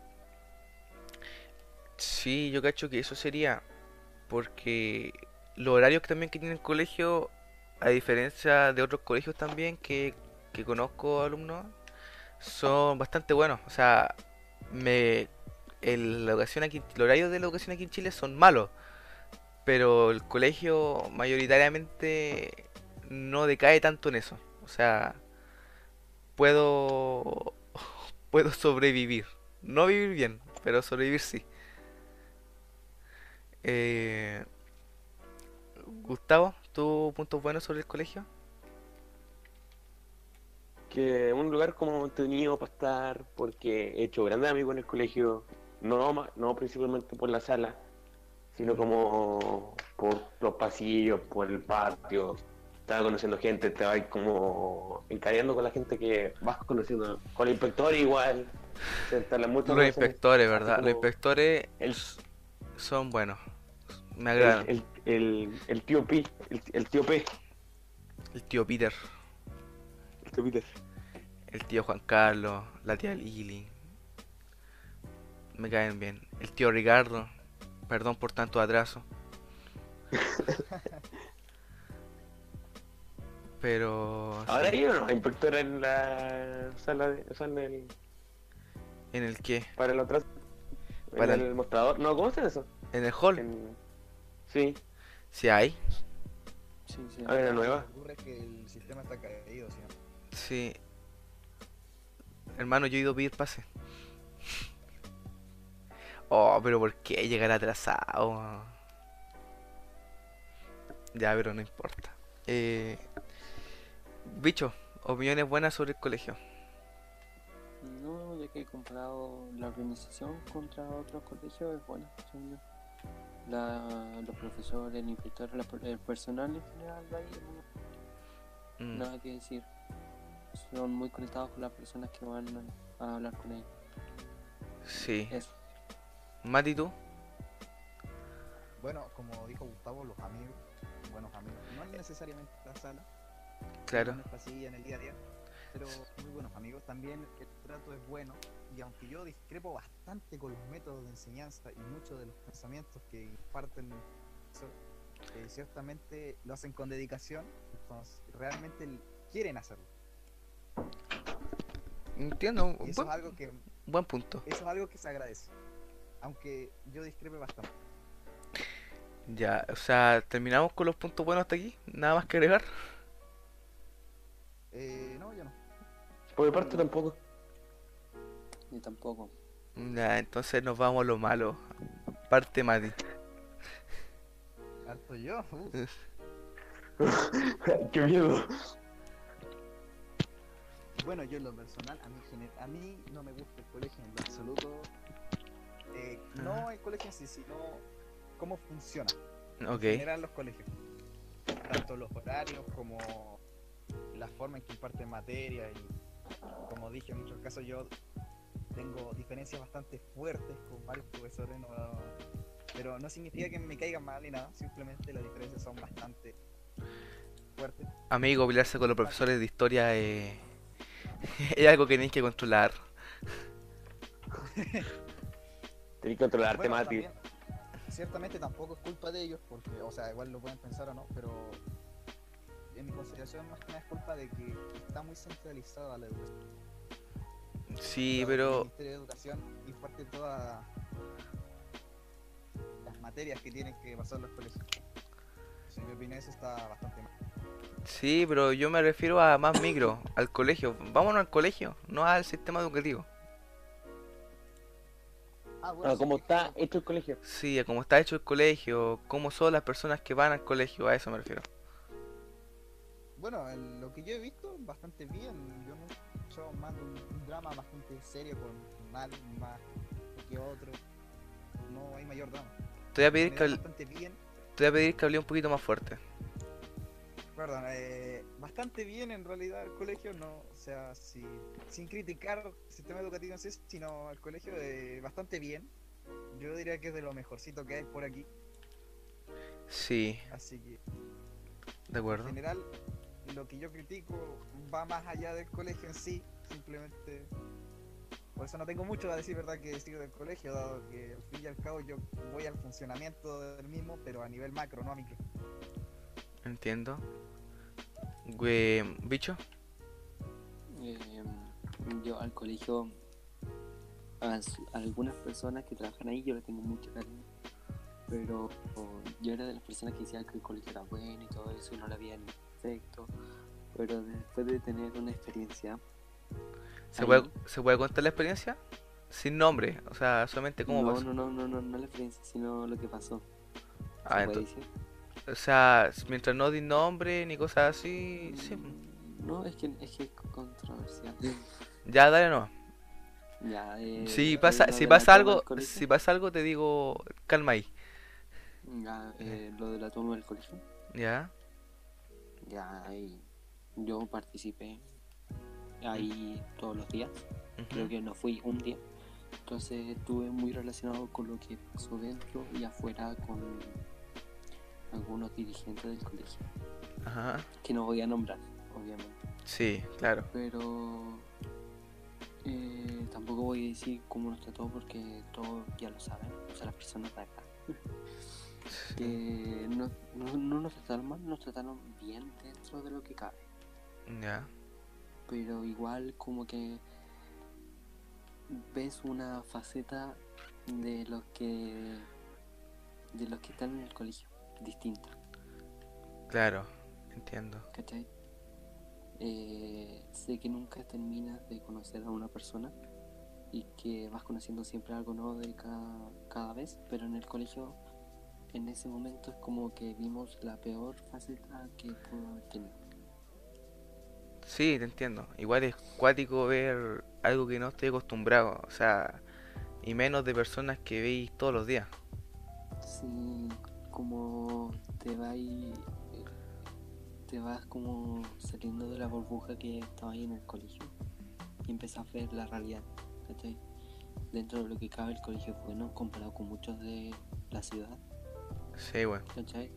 sí, yo cacho que eso sería porque los horarios que también que tiene el colegio, a diferencia de otros colegios también que, que conozco alumnos, son bastante buenos. O sea, me, el, la educación aquí, los horarios de la educación aquí en Chile son malos, pero el colegio mayoritariamente no decae tanto en eso. O sea, puedo [laughs] puedo sobrevivir. No vivir bien, pero sobrevivir sí. Eh, Gustavo, ¿tú puntos buenos sobre el colegio? Que un lugar como entretenido para estar, porque he hecho grandes amigos en el colegio, no, no principalmente por la sala, sino como por los pasillos, por el patio. Estaba conociendo gente, te vas como encariando con la gente que vas conociendo, con el inspector igual. se Los inspectores, ¿verdad? Los inspectores el- son buenos. Me agradan. el, el, el tío el, el tío P, El tío Peter, el tío Peter. el tío Juan Carlos, la tía Lili. Me caen bien. El tío Ricardo, perdón por tanto atraso. [laughs] Pero Ahora sí. hay una inspectora en la sala de, o sea, en el, ¿En el qué? para el atrás, Para en el- el mostrador. No, ¿cómo se llama eso? ¿En el hall? En... Sí, Sí hay. Sí, sí. hay una nueva. Lo que ocurre es que el sistema está caído, ¿sí? Sí. Hermano, yo he ido a pedir pase. Oh, pero ¿por qué llegar atrasado? Ya, pero no importa. Eh, bicho, opiniones buenas sobre el colegio. No, ya que he comparado la organización contra otros colegios es buena. La, los profesores, el inspector, la el personal en general de ahí, Mm, nada que decir. Son muy conectados con las personas que van a, a hablar con ellos. Sí. Eso. Mati, ¿tú? Bueno, como dijo Gustavo, los amigos, buenos amigos, no necesariamente en la sala, Claro. en el día a día, pero muy buenos amigos. También el trato es bueno y aunque yo discrepo bastante con los métodos de enseñanza y muchos de los pensamientos que imparten, eso, eh, ciertamente lo hacen con dedicación, entonces realmente quieren hacerlo. Entiendo, Y eso buen, es algo que buen punto. eso es algo que se agradece, aunque yo discrepe bastante. Ya, o sea, terminamos con los puntos buenos hasta aquí. Nada más que agregar. Eh, no, yo no. Por mi parte tampoco. Ni tampoco. Ya, entonces nos vamos a lo malo. Parte Mati. Harto yo. uh. [laughs] Qué miedo. Bueno, yo en lo personal, a mí, a mí no me gusta el colegio en lo absoluto. Eh, no Ajá. el colegio en sí, sino cómo funciona Ok. en general los colegios. Tanto los horarios como la forma en que imparten materia y como dije, en muchos casos yo tengo diferencias bastante fuertes con varios profesores, no- pero no significa que me caigan mal ni nada, simplemente las diferencias son bastante fuertes. Amigo, pelearse con los profesores de historia eh, [laughs] es algo que tenéis que controlar. [laughs] Tenés que controlarte, Bueno, Mati. también, ciertamente tampoco es culpa de ellos, porque, o sea, igual lo pueden pensar o no, pero en mi consideración más que nada es culpa de que está muy centralizada la educación. Sí, El pero Ministerio de Educación imparte todas las materias que tienen que pasar los colegios. En mi opinión eso está bastante mal. Sí, pero yo me refiero a más micro, al colegio. Vámonos al colegio, no al sistema educativo. Ah, bueno, Ah, como es está hecho el colegio. Sí, a cómo está hecho el colegio, cómo son las personas que van al colegio, a eso me refiero. Bueno, en lo que yo he visto, bastante bien. Yo no he escuchado más de un, drama bastante serio con mal más que otro. No hay mayor drama. Te voy a pedir que, hable- bien. te voy a pedir que hable un poquito más fuerte. Perdón, eh, bastante bien en realidad el colegio, no, o sea, si- sin criticar el sistema educativo en sí, sino el colegio eh, bastante bien. Yo diría que es de lo mejorcito que hay por aquí, Sí, así que de acuerdo. en general lo que yo critico va más allá del colegio en sí, simplemente por eso no tengo mucho a decir verdad que decir del colegio, dado que al fin y al cabo yo voy al funcionamiento del mismo, pero a nivel macro, no a micro. Entiendo. Güey, bicho. Eh, yo al colegio, a, s- a algunas personas que trabajan ahí, yo le tengo mucho cariño. Pero oh, yo era de las personas que decían que el colegio era bueno y todo eso, y no le había ni efecto. Pero después de tener una experiencia, ¿Se ahí- puede, ¿Se puede contar la experiencia? Sin nombre, o sea, solamente cómo no, pasó. no, no, no, no, no la experiencia, sino lo que pasó. Ah, ¿Se puede entonces, o sea, mientras no di nombre ni cosas así, sí. Mm, No, es que es, que es controversial. [laughs] Ya, dale no. ya, eh, Si pasa, si pasa algo, si pasa algo te digo, calma ahí. ya, eh, lo de la toma del colegio. Ya, Ya ahí yo participé ahí todos los días. Creo que no fui un día. Entonces estuve muy relacionado con lo que pasó dentro y afuera con algunos dirigentes del colegio. ajá, Que no voy a nombrar, obviamente. sí, claro. Pero eh, tampoco voy a decir cómo nos trató porque todos ya lo saben. O sea, las personas de acá. Que no, no, no nos trataron mal, nos trataron bien dentro de lo que cabe. Ya, pero igual como que ves una faceta de los que de los que están en el colegio distinta claro, entiendo. ¿cachai? Eh, sé que nunca terminas de conocer a una persona y que vas conociendo siempre algo nuevo de cada, cada vez pero en el colegio en ese momento es como que vimos la peor faceta que pudo haber tenido Sí, te entiendo. Igual es cuático ver algo que no estoy acostumbrado, o sea, y menos de personas que veis todos los días. Sí, como te vas te vas como saliendo de la burbuja que estaba ahí en el colegio y empiezas a ver la realidad, ¿cachai? Dentro de lo que cabe el colegio es bueno comparado con muchos de la ciudad, Sí, bueno. ¿cachai?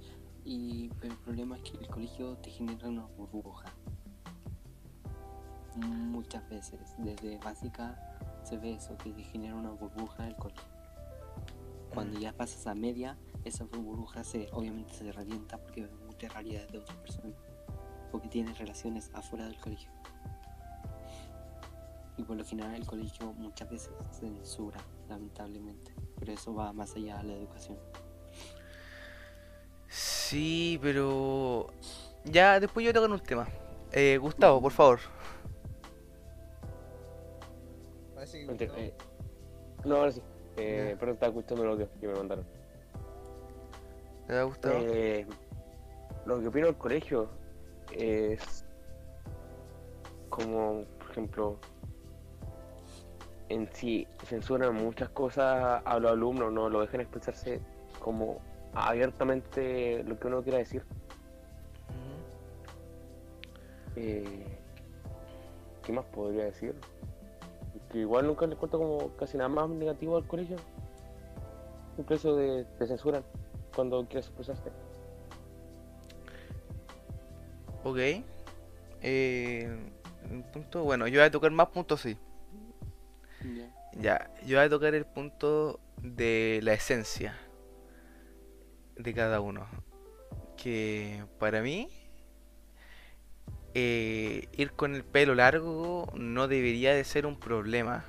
Y el problema es que el colegio te genera una burbuja. Muchas veces, desde básica se ve eso, que te genera una burbuja el colegio. Cuando ya pasas a media, esa burbuja se, obviamente se revienta porque ves muchas realidades de otras personas. Porque tienes relaciones afuera del colegio. Y por lo general el colegio muchas veces censura, lamentablemente. Pero eso va más allá de la educación. Sí, pero... Ya, después yo toco un tema. Eh, Gustavo, por favor. Parece que eh, no, ahora sí. Eh. Perdón, estaba escuchando el audio que me mandaron. ¿Te ha gustado? Eh, lo que opino del colegio es como, por ejemplo, en sí censuran muchas cosas a los alumnos, no lo dejan expresarse como abiertamente lo que uno quiera decir. Eh, ¿Qué más podría decir? Que igual nunca le cuento como casi nada más negativo al colegio. Eso de te censuran cuando quieres expresarte. Ok. Eh, un punto, bueno, yo voy a tocar más puntos, sí. Ya, yo voy a tocar el punto de la esencia de cada uno. Que para mí, eh, ir con el pelo largo no debería de ser un problema.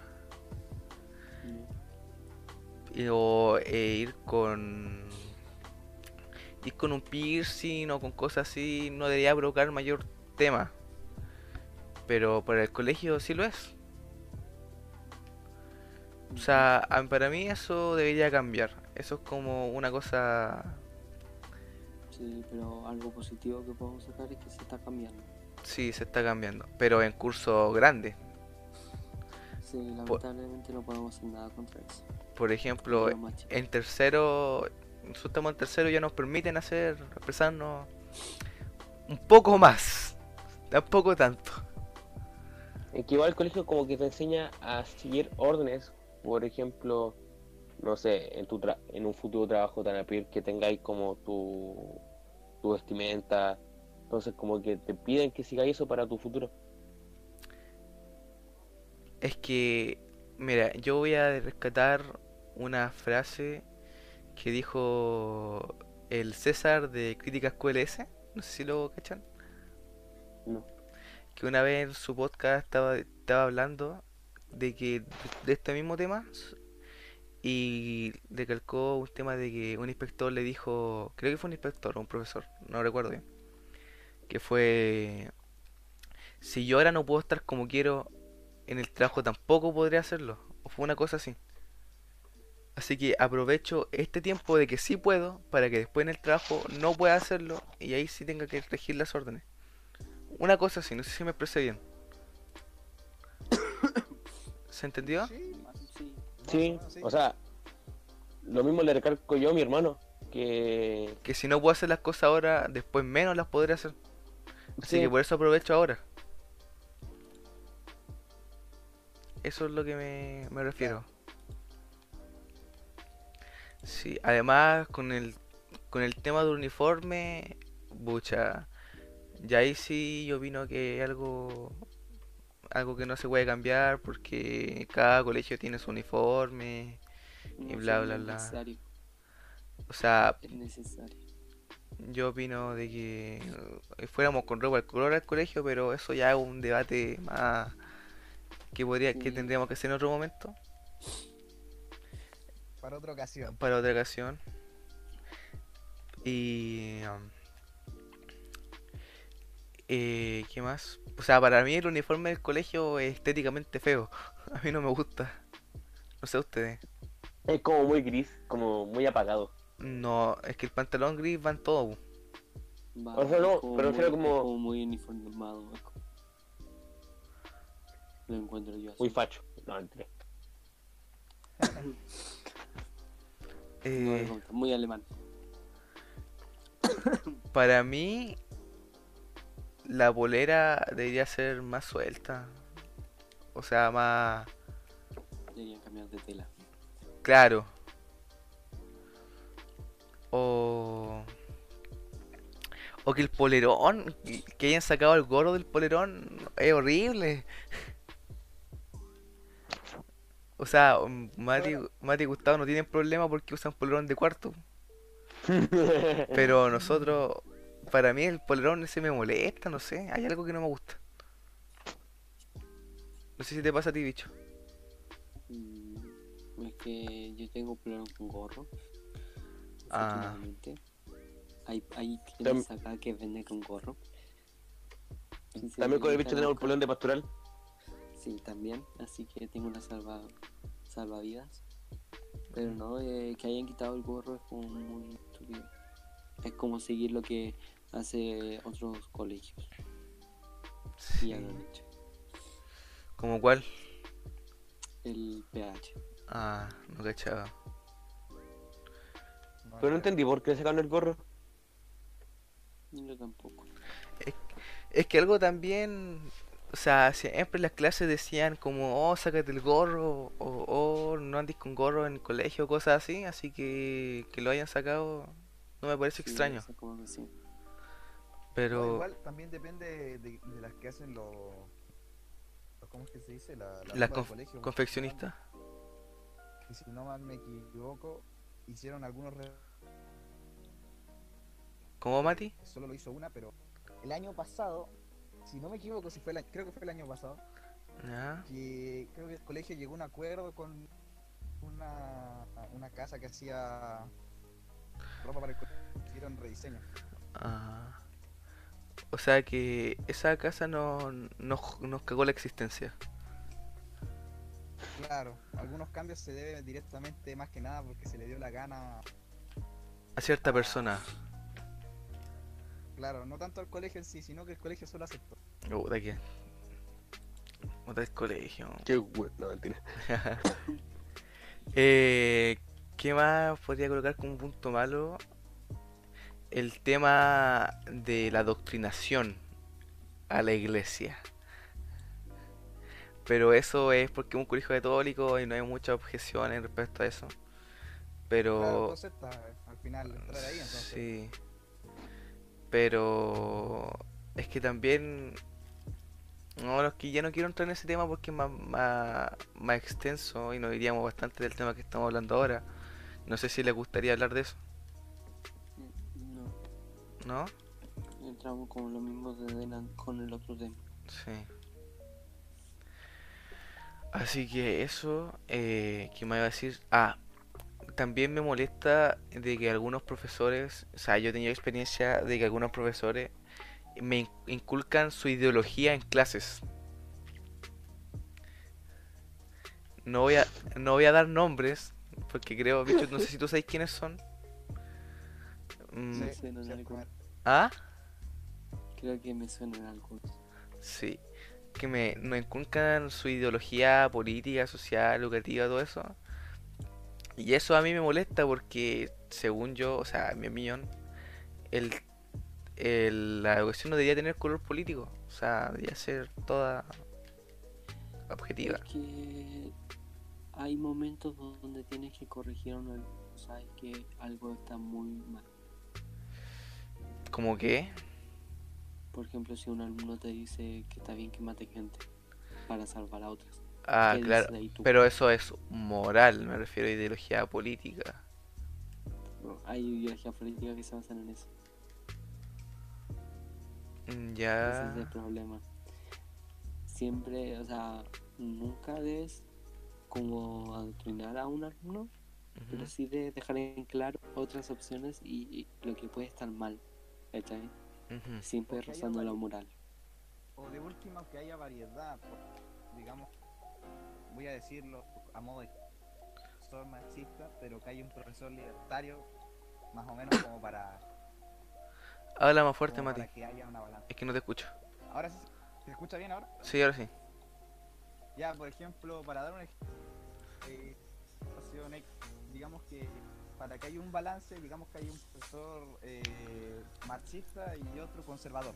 O eh, ir con ir con un piercing o con cosas así no debería provocar mayor tema. Pero para el colegio sí lo es. O sea, para mí eso debería cambiar. Eso es como una cosa... Sí, pero algo positivo que podemos sacar es que se está cambiando. Sí, se está cambiando. Pero en curso grande. Sí, lamentablemente no podemos hacer nada contra eso. Por ejemplo, en tercero, nosotros estamos en tercero ya nos permiten hacer, expresarnos un poco más. Tampoco tanto. Es que igual el colegio como que te enseña a seguir órdenes. Por ejemplo, no sé, en tu tra- en un futuro trabajo te van a pedir que tengáis como tu, tu vestimenta. Entonces como que te piden que sigáis eso para tu futuro. Es que, mira, yo voy a rescatar una frase que dijo el César de Críticas QLS. No sé si lo cachan. No. Que una vez en su podcast estaba, estaba hablando de que de este mismo tema y recalcó un tema de que un inspector le dijo, creo que fue un inspector o un profesor, no recuerdo bien, que fue, si yo ahora no puedo estar como quiero en el trabajo tampoco podré hacerlo, o fue una cosa así. Así que aprovecho este tiempo de que sí puedo para que después en el trabajo no pueda hacerlo y ahí sí tenga que regir las órdenes. Una cosa así, no sé si me expresé bien. [coughs] ¿Se entendió? Sí, Sí, o sea, lo mismo le recalco yo a mi hermano. Que Que si no puedo hacer las cosas ahora, después menos las podré hacer. Así Sí. que por eso aprovecho ahora. Eso es lo que me, me refiero. Sí, además con el con el tema del uniforme, bucha, ya ahí sí yo opino que algo algo que no se puede cambiar porque cada colegio tiene su uniforme, Y no, bla, bla, es bla. necesario, o sea, es necesario. Yo opino de que eh, fuéramos con ropa al color al colegio, pero eso ya es un debate más que podría que tendríamos que hacer en otro momento, Para otra ocasión. para otra ocasión. Y um, eh, ¿qué más? O sea, para mí el uniforme del colegio es estéticamente feo. [laughs] A mí no me gusta. No sé ustedes. es como muy gris, como muy apagado. No, es que el pantalón gris va en todo. Va, O sea, no, como pero muy, como- como muy uniformado. como- Lo encuentro yo así. Muy facho. No. [laughs] No, Eh, muy alemán. Para mí, la polera debería ser más suelta. O sea, más Deberían cambiar de tela. claro. O. O que el polerón, que hayan sacado el gorro del polerón, es horrible. O sea, Mati, Mati y Gustavo no tienen problema porque usan polerón de cuarto. [laughs] Pero nosotros, para mí el polerón ese me molesta, no sé, hay algo que no me gusta. No sé si te pasa a ti, bicho. Mm, Es que yo tengo problema con gorro. Ah. Hay, hay tiendas acá que venden con gorro. También con el bicho tenemos el polón de pastoral. Sí, también. Así que tengo una salva, salvavidas. Pero no, eh, que hayan quitado el gorro es como muy estúpido. Es como seguir lo que hace otros colegios. Y Sí. ya lo han hecho. ¿Como cuál? El PH. Ah, no cachaba. Pero no entendí por qué sacaron el gorro. Yo tampoco. Es que algo también, o sea, siempre en las clases decían como, oh, sácate el gorro, o oh, no andes con gorro en el colegio, cosas así, así que que lo hayan sacado no me parece Sí, extraño, esa como que sí. No, pero igual también depende de, de las que hacen los. ¿Cómo es que se dice? La, la las conf- colegio. confeccionistas, Y si no mal me equivoco, hicieron algunos. re- ¿cómo Mati? Solo lo hizo una, pero el año pasado, si no me equivoco, si fue el a- creo que fue el año pasado, Ya, que creo que el colegio llegó a un acuerdo con una, una casa que hacía ropa para el colegio. hicieron rediseño. Ah. O sea que esa casa no, nos, nos cagó la existencia. Claro, algunos cambios se deben directamente más que nada porque se le dio la gana, A cierta persona. claro, no tanto al colegio en sí, sino que el colegio solo aceptó. Puta que. Puta el colegio. Qué bueno, no, mentira. [laughs] Eh, ¿Qué más podría colocar como un punto malo? El tema de la adoctrinación a la iglesia. Pero eso es porque es un colegio católico y no hay muchas objeciones respecto a eso. Claro, Pero eh, al final entrar ahí, entonces. sí. Pero es que también no, es que ya no quiero entrar en ese tema porque es más, más, más extenso y nos iríamos bastante del tema que estamos hablando ahora. No sé si les gustaría hablar de eso, No, entramos como lo mismo de Denan con el otro tema. Sí. Así que eso, eh, ¿qué me iba a decir? Ah, también me molesta de que algunos profesores, o sea, yo he tenido experiencia de que algunos profesores me in- inculcan su ideología en clases. No voy a, no voy a dar nombres, porque creo, bicho, no sé si tú sabes quiénes son. [laughs] Mm, Sí, Sí, no, sí, ¿Ah? Creo que me suenan algunos. Sí, que me nos inculcan su ideología política, social, educativa, todo eso. Y eso a mí me molesta porque, según yo, o sea, en mi opinión, el, el- la educación no debería tener color político. O sea, debería ser toda objetiva. Es que hay momentos donde tienes que corregir a un alumno, sabes que algo está muy mal. Como que, Por ejemplo, si un alumno te dice que está bien que mate gente para salvar a otras. ah, ¿qué claro, pero eso es moral, me refiero a ideología política. No, hay ideologías políticas que se basan en eso. Mm, Ese Ya, es el problema. Siempre, o sea, nunca debes como adoctrinar a un alumno, pero ujú, sí de dejar en claro otras opciones y, y lo que puede estar mal. ¿Cachai? ujú. Siempre Porque hay rozando la moral. O de última que haya variedad, digamos, voy a decirlo a modo de profesor marxista, pero que haya un profesor libertario, más o menos como para, Habla más fuerte, Mati. para que haya una balanza. Es que no te escucho. Ahora sí, ¿se escucha bien ahora? Sí, ahora sí. Ya, por ejemplo, para dar un ejemplo, eh, digamos que para que haya un balance, digamos que hay un profesor eh, marxista y otro conservador,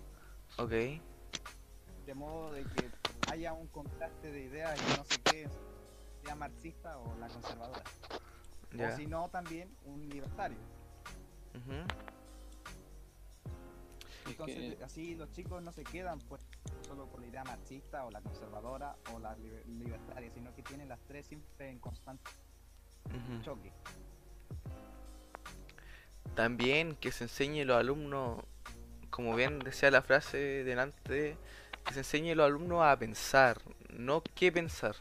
Ok. de modo de que haya un contraste de ideas y no sé qué, sea marxista o la conservadora. Ya. O si no, también un libertario. Entonces, que- así los chicos no se quedan pues solo por la idea marxista o la conservadora o la liber- libertaria, sino que tienen las tres siempre en constante choque. También que se enseñe a los alumnos, como bien decía la frase delante, que se enseñe a los alumnos a pensar, no qué pensar.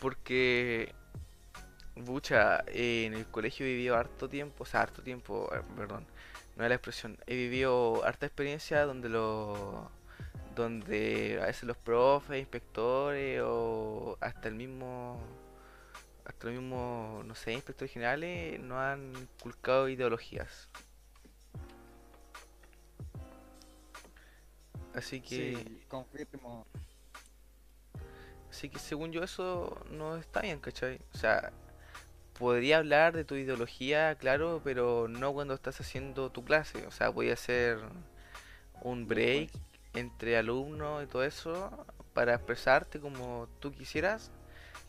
Porque, bucha, en el colegio he vivido harto tiempo, o sea, harto tiempo, eh, perdón, no es la expresión, he vivido harta experiencia donde los donde a veces los profes, inspectores o hasta el mismo hasta los mismos, no sé, inspectores generales no han inculcado ideologías. Así que, Sí, confirmo. así que según yo eso no está bien, ¿cachai? O sea, podría hablar de tu ideología, claro, pero no cuando estás haciendo tu clase. O sea, podía hacer un break entre alumnos y todo eso para expresarte como tú quisieras,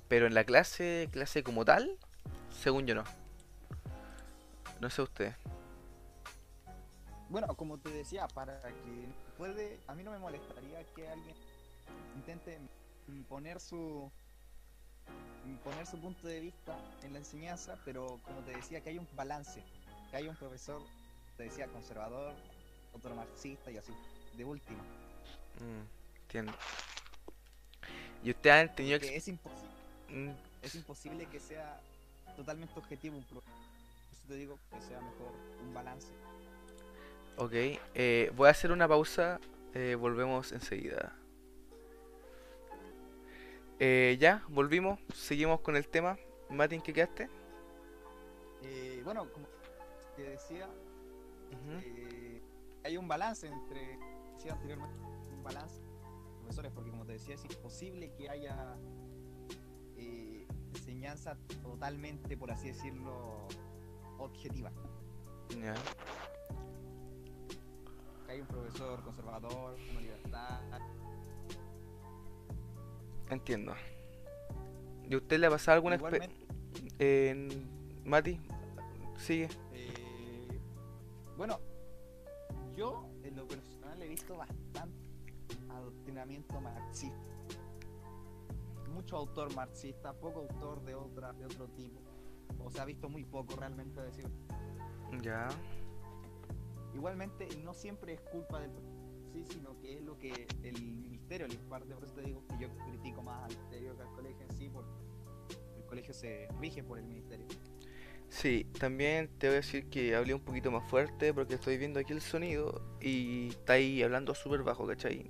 pero en la clase, clase como tal, según yo no. No sé usted. Bueno, como te decía, para que puede, a mí no me molestaría que alguien intente imponer su imponer su punto de vista en la enseñanza, pero como te decía, que hay un balance, que hay un profesor, te decía, conservador, otro marxista y así, de última. Mm, entiendo. ¿Y usted ha tenido Que es imposible, es imposible que sea totalmente objetivo un pro. Por eso te digo que sea mejor un balance. Ok, eh, voy a hacer una pausa, eh, volvemos enseguida. Eh, ya, volvimos, seguimos con el tema. Mati, ¿en qué quedaste? Eh, bueno, como te decía, eh, hay un balance entre, decía anteriormente, un balance profesores, porque como te decía, es imposible que haya eh, enseñanza totalmente, por así decirlo, objetiva. Ya. Que hay un profesor conservador, una libertad. Entiendo. ¿Y a usted le ha pasado alguna experiencia? Mati, sigue. eh, bueno, yo en lo personal he visto bastante adoctrinamiento marxista. Mucho autor marxista, poco autor de otra, de otro tipo. O se ha visto muy poco realmente decir. Ya. Igualmente, no siempre es culpa del sí, sino que es lo que el ministerio le imparte. Por eso te digo que yo critico más al ministerio que al colegio en sí, porque el colegio se rige por el ministerio. Sí, también te voy a decir que hablé un poquito más fuerte porque estoy viendo aquí el sonido y está ahí hablando súper bajo, ¿cachai?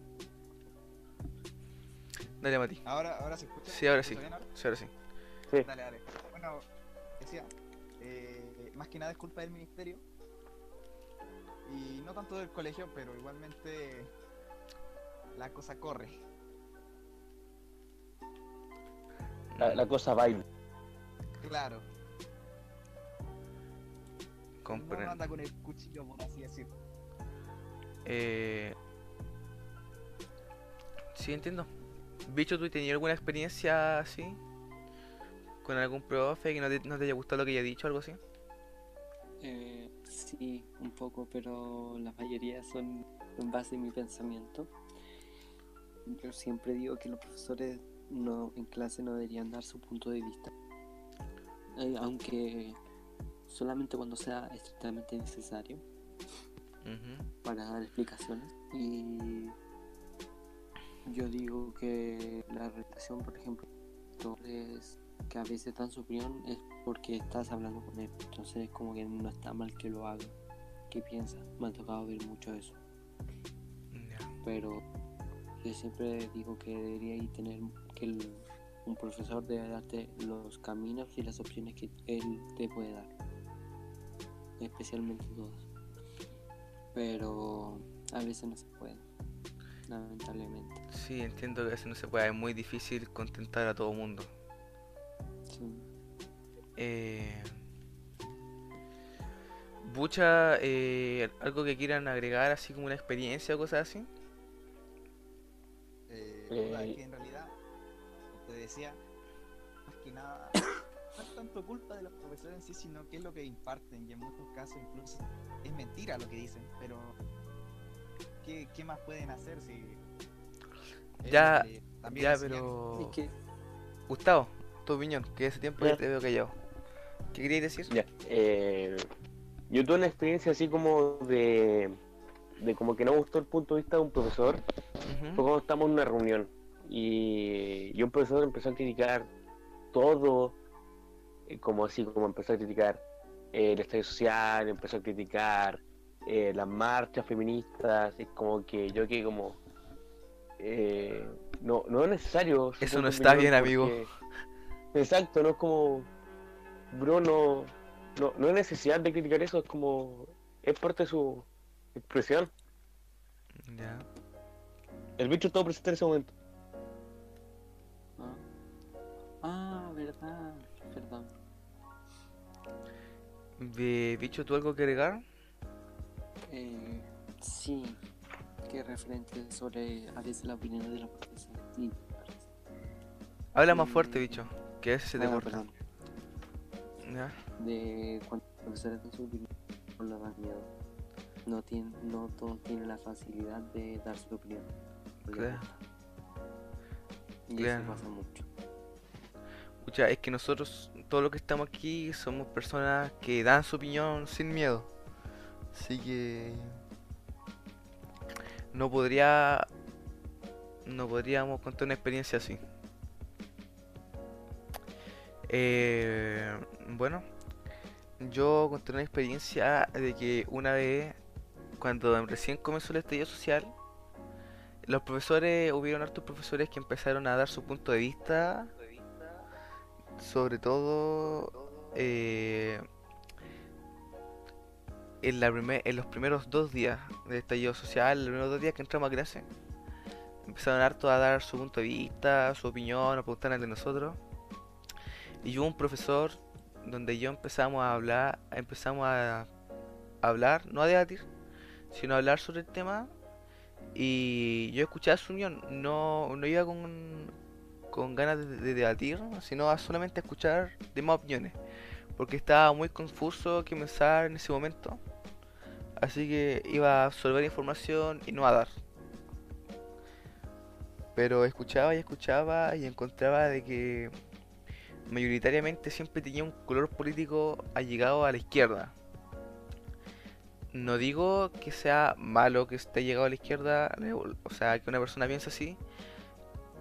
Dale, Mati. Ahora, ahora se escucha. Sí, ahora ¿Se sí. bien ahora? Sí, ahora sí. Sí. Dale, dale. Bueno, decía, eh, más que nada es culpa del ministerio. Y no tanto del colegio, pero igualmente la cosa corre. La, la cosa baila. Claro. No Comprendo. anda con el cuchillo, por así decirlo. Eh... Sí, entiendo. Bicho, ¿tú tenías alguna experiencia así? ¿Con algún profe que no te, no te haya gustado lo que haya dicho o algo así? Eh, sí, un poco, pero la mayoría son en base a mi pensamiento. Yo siempre digo que los profesores no en clase no deberían dar su punto de vista. Eh, aunque solamente cuando sea estrictamente necesario para dar explicaciones. Y yo digo que la relación, por ejemplo, es que a veces dan su opinión es porque estás hablando con él. Entonces como que no está mal que lo haga. ¿Qué piensa? Me ha tocado ver mucho eso. Pero yo siempre digo que debería ir tener que el- un profesor debe darte los caminos y las opciones que él te puede dar. Especialmente todas. Pero a veces no se puede. Lamentablemente. Sí, entiendo que a veces no se puede, es muy difícil contentar a todo mundo. Sí. Eh... Bucha, eh, algo que quieran agregar, así como una experiencia o cosas así. Eh, Eh, que en realidad, como te decía, más que nada, no es tanto culpa de los profesores en sí, sino que es lo que imparten, y en muchos casos incluso es mentira lo que dicen, pero ¿qué, qué más pueden hacer si... es Ya, también ya, pero... Es que Gustavo, tu opinión, que hace tiempo que Ya. te veo callado. ¿Qué querías decir? Ya, eh, yo tuve una experiencia así como de, de como que no gustó el punto de vista de un profesor. Fue Ujú. cuando estábamos en una reunión y, y un profesor empezó a criticar todo, eh, como así, como empezó a criticar eh, el estadio social, empezó a criticar eh, las marchas feministas, es como que yo que como... eh, no, no es necesario. Eso no está bien, amigo. [laughs] Exacto, no es como... Bro, no, no, no hay necesidad de criticar eso, es como... Es parte de su expresión. Ya. El bicho todo presente en ese momento. Ah, ah verdad. Perdón. Bi- Bicho, ¿tú algo que agregar? Eh, sí, que referente sobre a veces la opinión de los profesores. Sí. Habla más fuerte, bicho, que veces se te Ah, corta. Ya. De cuando los profesores dan su opinión, no le dan miedo. No, tienen, no todos tienen la facilidad de dar su opinión. Claro. Y Claro. eso pasa mucho. Escucha, es que nosotros, todos los que estamos aquí, somos personas que dan su opinión sin miedo. Así que. No podría. No podríamos contar una experiencia así. Eh, Bueno, yo conté una experiencia de que una vez, cuando recién comenzó el estallido social, los profesores, hubieron hartos profesores que empezaron a dar su punto de vista, sobre todo eh, en, la primer- en los primeros dos días del estallido social, los primeros dos días que entramos a clase. Empezaron harto a dar su punto de vista, su opinión, a preguntar de nosotros. Y hubo un profesor donde yo empezamos a hablar, empezamos a hablar, no a debatir, sino a hablar sobre el tema. Y yo escuchaba su unión, no, no iba con, con ganas de, de debatir, sino a solamente escuchar demás opiniones. Porque estaba muy confuso qué pensar en ese momento. Así que iba a absorber información y no a dar. Pero escuchaba y escuchaba y encontraba de que mayoritariamente siempre tenía un color político allegado a la izquierda. No digo que sea malo que esté llegado a la izquierda, o sea, que una persona piense así,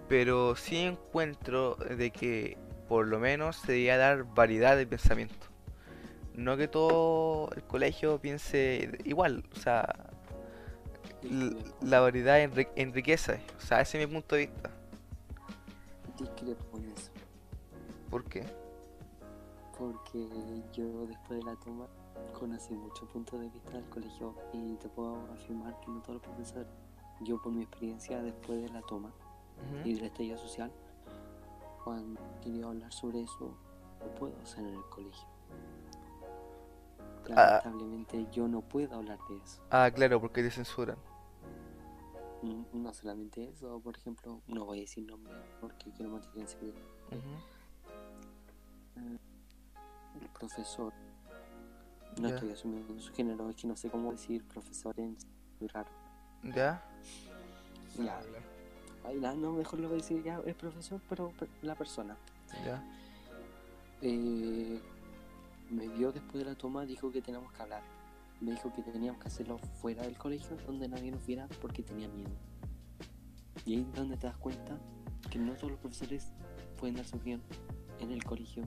pero sí encuentro de que por lo menos se debería dar variedad de pensamiento. No que todo el colegio piense igual, o sea, la variedad enri- enriquece, o sea, ese es mi punto de vista. Discrepo con eso. ¿Por qué? Porque yo después de la toma conocí muchos puntos de vista del colegio y te puedo afirmar que no todos los profesores, yo por mi experiencia después de la toma y del estallido social, cuando quería hablar sobre eso, no puedo hacer en el colegio. Ah. Lamentablemente yo no puedo hablar de eso. Ah, claro, porque te censuran. Mm, No solamente eso, por ejemplo, no voy a decir nombres porque quiero mantener en secreto. Ujú. El profesor, no estoy asumiendo su género, es que no sé cómo decir profesor en muy raro. ¿Ya? Ya. Ay, no, no, mejor lo voy a decir ya, es profesor, pero per- la persona. ¿Ya? Eh, me vio después de la toma, dijo que teníamos que hablar. Me dijo que teníamos que hacerlo fuera del colegio, donde nadie nos viera, porque tenía miedo. Y ahí es donde te das cuenta que no todos los profesores pueden dar su opinión en el colegio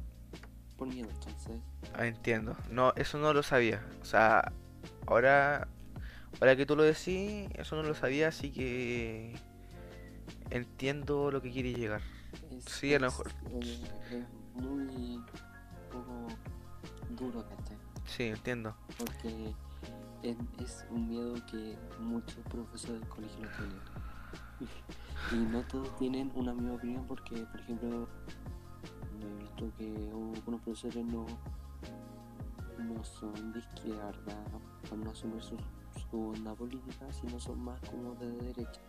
por miedo. Entonces, Ah, entiendo. No, eso no lo sabía. O sea, ahora, ahora que tú lo decís, eso no lo sabía, así que entiendo lo que quiere llegar. es, Sí, a lo es, mejor. eh, es muy duro, ¿cachai? Sí, entiendo. porque es, es un miedo que muchos profesores del colegio lo tienen. [laughs] y no todos tienen una misma opinión porque, por ejemplo, he visto que algunos profesores no, no son de izquierda, no asumen su, su onda política, sino son más como de derecha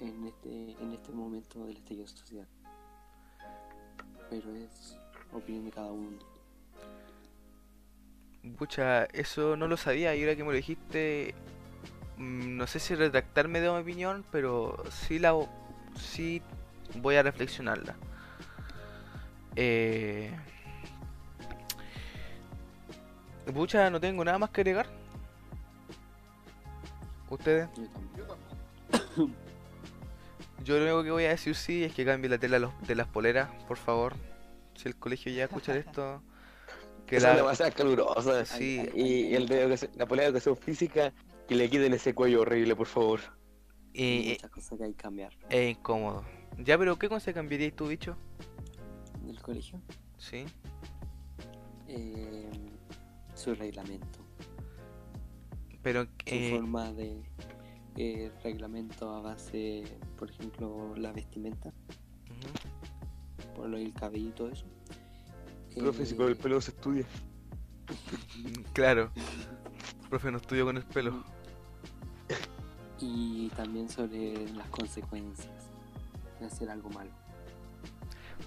en este, en este momento del estallido social. Pero es opinión de cada uno. Pucha, eso no lo sabía y ahora que me lo dijiste, mm, no sé si retractarme de mi opinión, pero sí la sí voy a reflexionarla. Eh... Pucha, no tengo nada más que agregar. ¿Ustedes? Yo [coughs] lo único que voy a decir sí es que cambie la tela de las poleras, por favor. Si el colegio ya escucha [laughs] esto, que Esa es la... demasiado calurosa. Sí, Y, y el de educación- la polea de educación física, que le quiten ese cuello horrible, por favor. Y- muchas cosas que hay que cambiar es incómodo. Ya, pero ¿qué cosa cambiarías tú, bicho? del colegio. Sí. Eh, su reglamento, Pero, su eh, forma de eh, reglamento a base, por ejemplo, la vestimenta, ujú. por lo del cabello y todo eso. Profe, si con el pelo se estudia. claro. Profe, no estudio con el pelo. Y también sobre las consecuencias de hacer algo malo.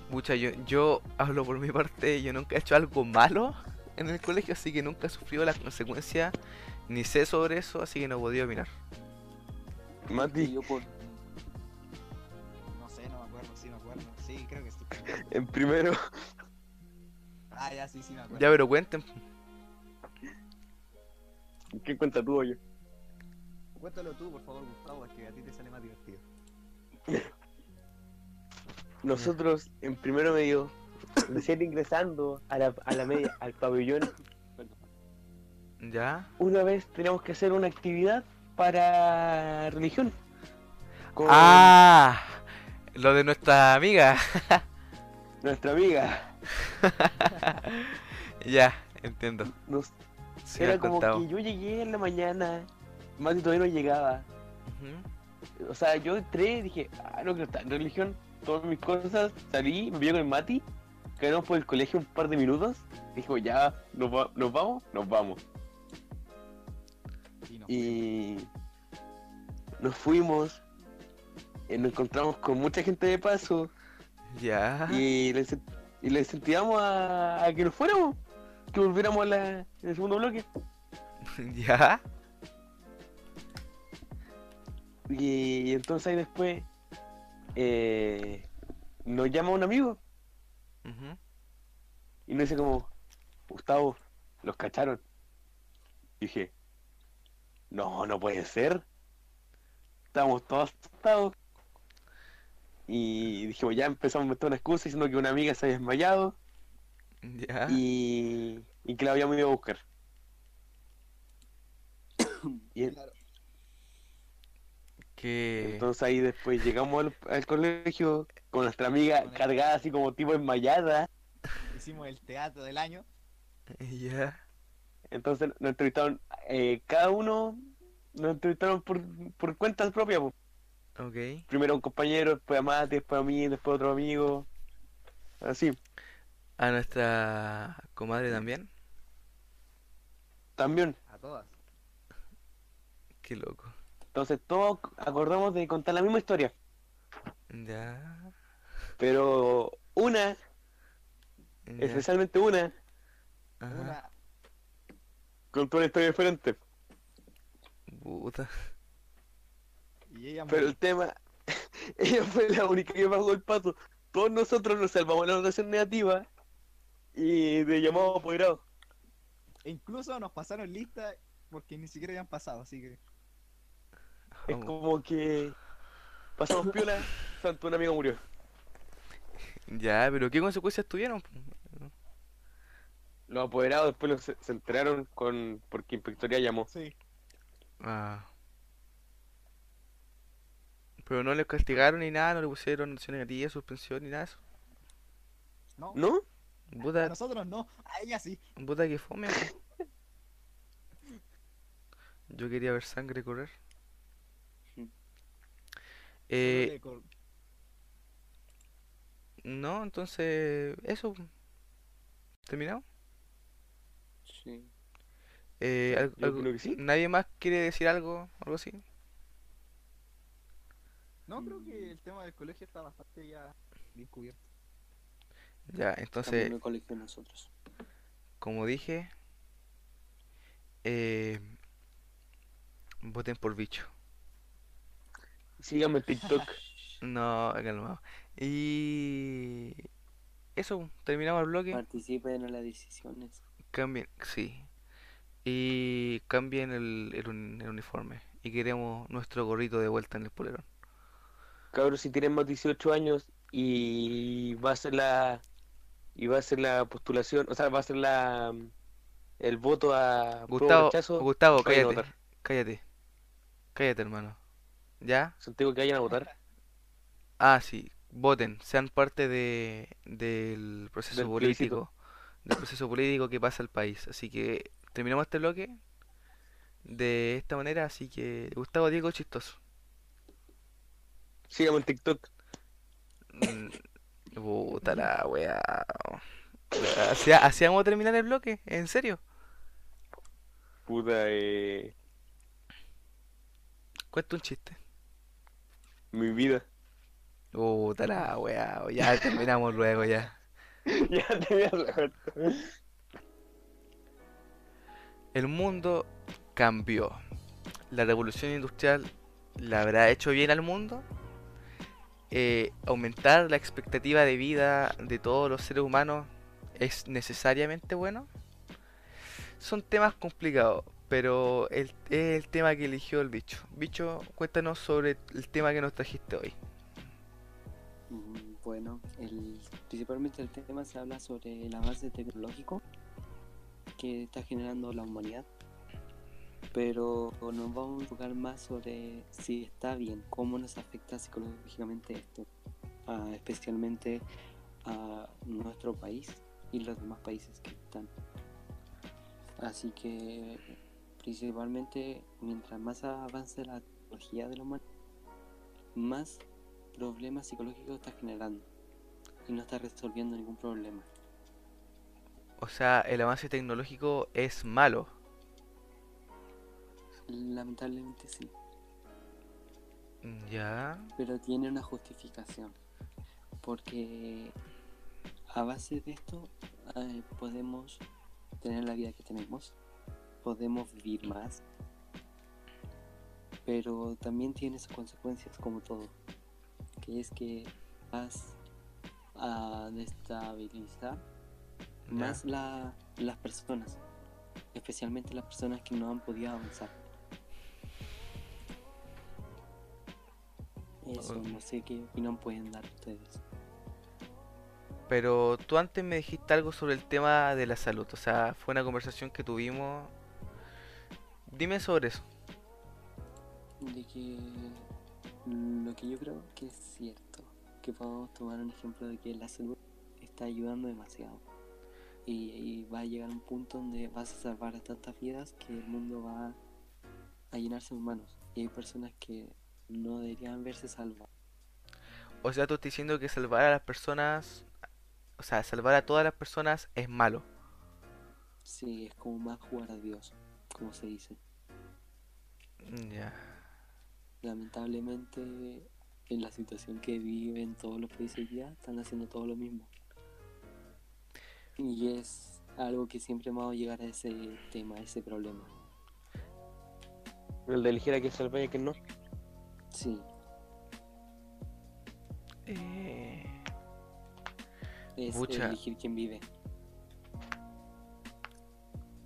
Mucha, yo, yo hablo por mi parte, yo nunca he hecho algo malo en el colegio, así que nunca he sufrido las consecuencias, ni sé sobre eso, así que no podía opinar. Mati, yo por No sé, no me acuerdo, sí me acuerdo. Sí, creo que sí. en primero, Ah, ya, sí, sí me acuerdo. Ya, pero cuenten. ¿qué cuenta tú, yo? Cuéntalo tú, por favor, Gustavo, es que a ti te sale más divertido. Nosotros en primero medio recién ingresando a la, a la media, al pabellón, ¿Ya? una vez teníamos que hacer una actividad para religión. Con Ah, lo de nuestra amiga. [laughs] nuestra amiga. [laughs] ya, entiendo. Nos, Sí, era como contado. que yo llegué en la mañana, Mati todavía no llegaba. O sea, yo entré y dije, ah, no quiero estar en religión, todas mis cosas, salí, me vi con el Mati, quedamos por el colegio un par de minutos, dijo, ya, nos, va- nos vamos, nos vamos. Y nos Y nos fuimos, eh, nos encontramos con mucha gente de paso Ya. y les, y les incentivamos a, a que nos fuéramos, que volviéramos a la, en el segundo bloque. [laughs] Ya. Y, entonces ahí después eh, nos llama un amigo y nos dice como, Gustavo, los cacharon. dije, no, no puede ser. Estábamos todos asustados. Y dijimos, ya empezamos a meter una excusa diciendo que una amiga se había desmayado Ya. y, y que la habíamos ido a buscar. [coughs] Y Claro. Que. entonces ahí después llegamos al, al colegio con nuestra amiga Con el- cargada así como tipo desmayada. Hicimos el teatro del año. Ya. Entonces nos entrevistaron, eh, cada uno nos entrevistaron por, por cuentas propias. po. Ok. Primero un compañero, después a Mati, después a mí, después a otro amigo. Así. A nuestra comadre también. También. A todas. Qué loco. Entonces todos acordamos de contar la misma historia. Ya. Pero una, ya. especialmente una, Ajá. Una. contó una historia diferente. Puta. Y ella Pero murió. el tema, [laughs] ella fue la única que pagó el pato. Todos nosotros nos salvamos la anotación negativa y de llamado apoderado. E incluso nos pasaron lista porque ni siquiera habían pasado, así que. Es Vamos. como que pasamos piola, santo un amigo murió. Ya, pero ¿qué consecuencias tuvieron? Los apoderados después los- se, se enteraron con porque Inspectoría llamó. Sí. Ah. Pero no les castigaron ni nada, no le pusieron notación negativa, suspensión ni nada de eso. No. ¿No? A nosotros no. A ella sí. puta que fome. Yo quería ver sangre correr. [laughs] Eh, Le no, entonces, eso. ¿Terminado? Sí. Eh, algo- algo- opino que sí. ¿Nadie más quiere decir algo? ¿Algo así? No, creo que el tema del colegio está bastante ya bien cubierto. Ya, entonces, en el colegio nosotros. como dije, eh, voten por bicho. Síganme en TikTok. [laughs] No, calmado. Y eso, terminamos el bloque. Participen en las decisiones. Cambien, sí. Y cambien el, el el uniforme. Y queremos nuestro gorrito de vuelta en el polerón. Cabros, si tienen más de 18 años y va a ser la y va a ser la postulación, o sea, va a ser la el voto a Gustavo, rechazo, Gustavo, cállate, cállate. Cállate, hermano. ¿Ya? Santiago que vayan a votar Ah, sí, voten, sean parte de, del proceso Del plebiscito. político, del proceso político que pasa el país. Así que terminamos este bloque de esta manera, así que Gustavo Diego chistoso. Síganme en TikTok. Mm, Puta la weá. ¿Así, así vamos a terminar el bloque? ¿En serio? Puta, eh, Cuenta un chiste. mi vida. Puta la weá. Ya terminamos luego ya. [laughs] ya te voy a dejar. El mundo cambió. La revolución industrial la habrá hecho bien al mundo. Eh, aumentar la expectativa de vida de todos los seres humanos es necesariamente bueno. Son temas complicados, pero el, es el tema que eligió el bicho. Bicho, cuéntanos sobre el tema que nos trajiste hoy. Mm, Bueno, el Principalmente el tema se habla sobre el avance tecnológico que está generando la humanidad. Pero nos vamos a enfocar más sobre si está bien, cómo nos afecta psicológicamente esto, ah, especialmente a nuestro país y los demás países que están. Así que principalmente mientras más avance la tecnología de la humanidad, más problemas psicológicos está generando y no está resolviendo ningún problema. O sea, el avance tecnológico es malo. Lamentablemente sí, Ya. pero tiene una justificación. Porque a base de esto eh, podemos tener la vida que tenemos, podemos vivir más, pero también tiene sus consecuencias como todo, que es que vas a destabilizar más la- las personas, especialmente las personas que no han podido avanzar. Eso, no sé qué opinión pueden dar ustedes. Pero tú antes me dijiste algo sobre el tema de la salud. O sea, fue una conversación que tuvimos. Dime sobre eso. De que lo que yo creo que es cierto, que podemos tomar un ejemplo de que la salud está ayudando demasiado. Y, y va a llegar un punto donde vas a salvar a tantas vidas que el mundo va a llenarse de humanos. Y hay personas que no deberían verse salvadas. O sea, tú estás diciendo que salvar a las personas. O sea, salvar a todas las personas es malo. Sí, es como más jugar a Dios, como se dice. Ya. Lamentablemente, en la situación que viven todos los países día, están haciendo todo lo mismo. Y es algo que siempre vamos a llegar a ese tema, a ese problema. El de elegir a quién salvar y a quién no. Sí, Eh, es elegir quién vive.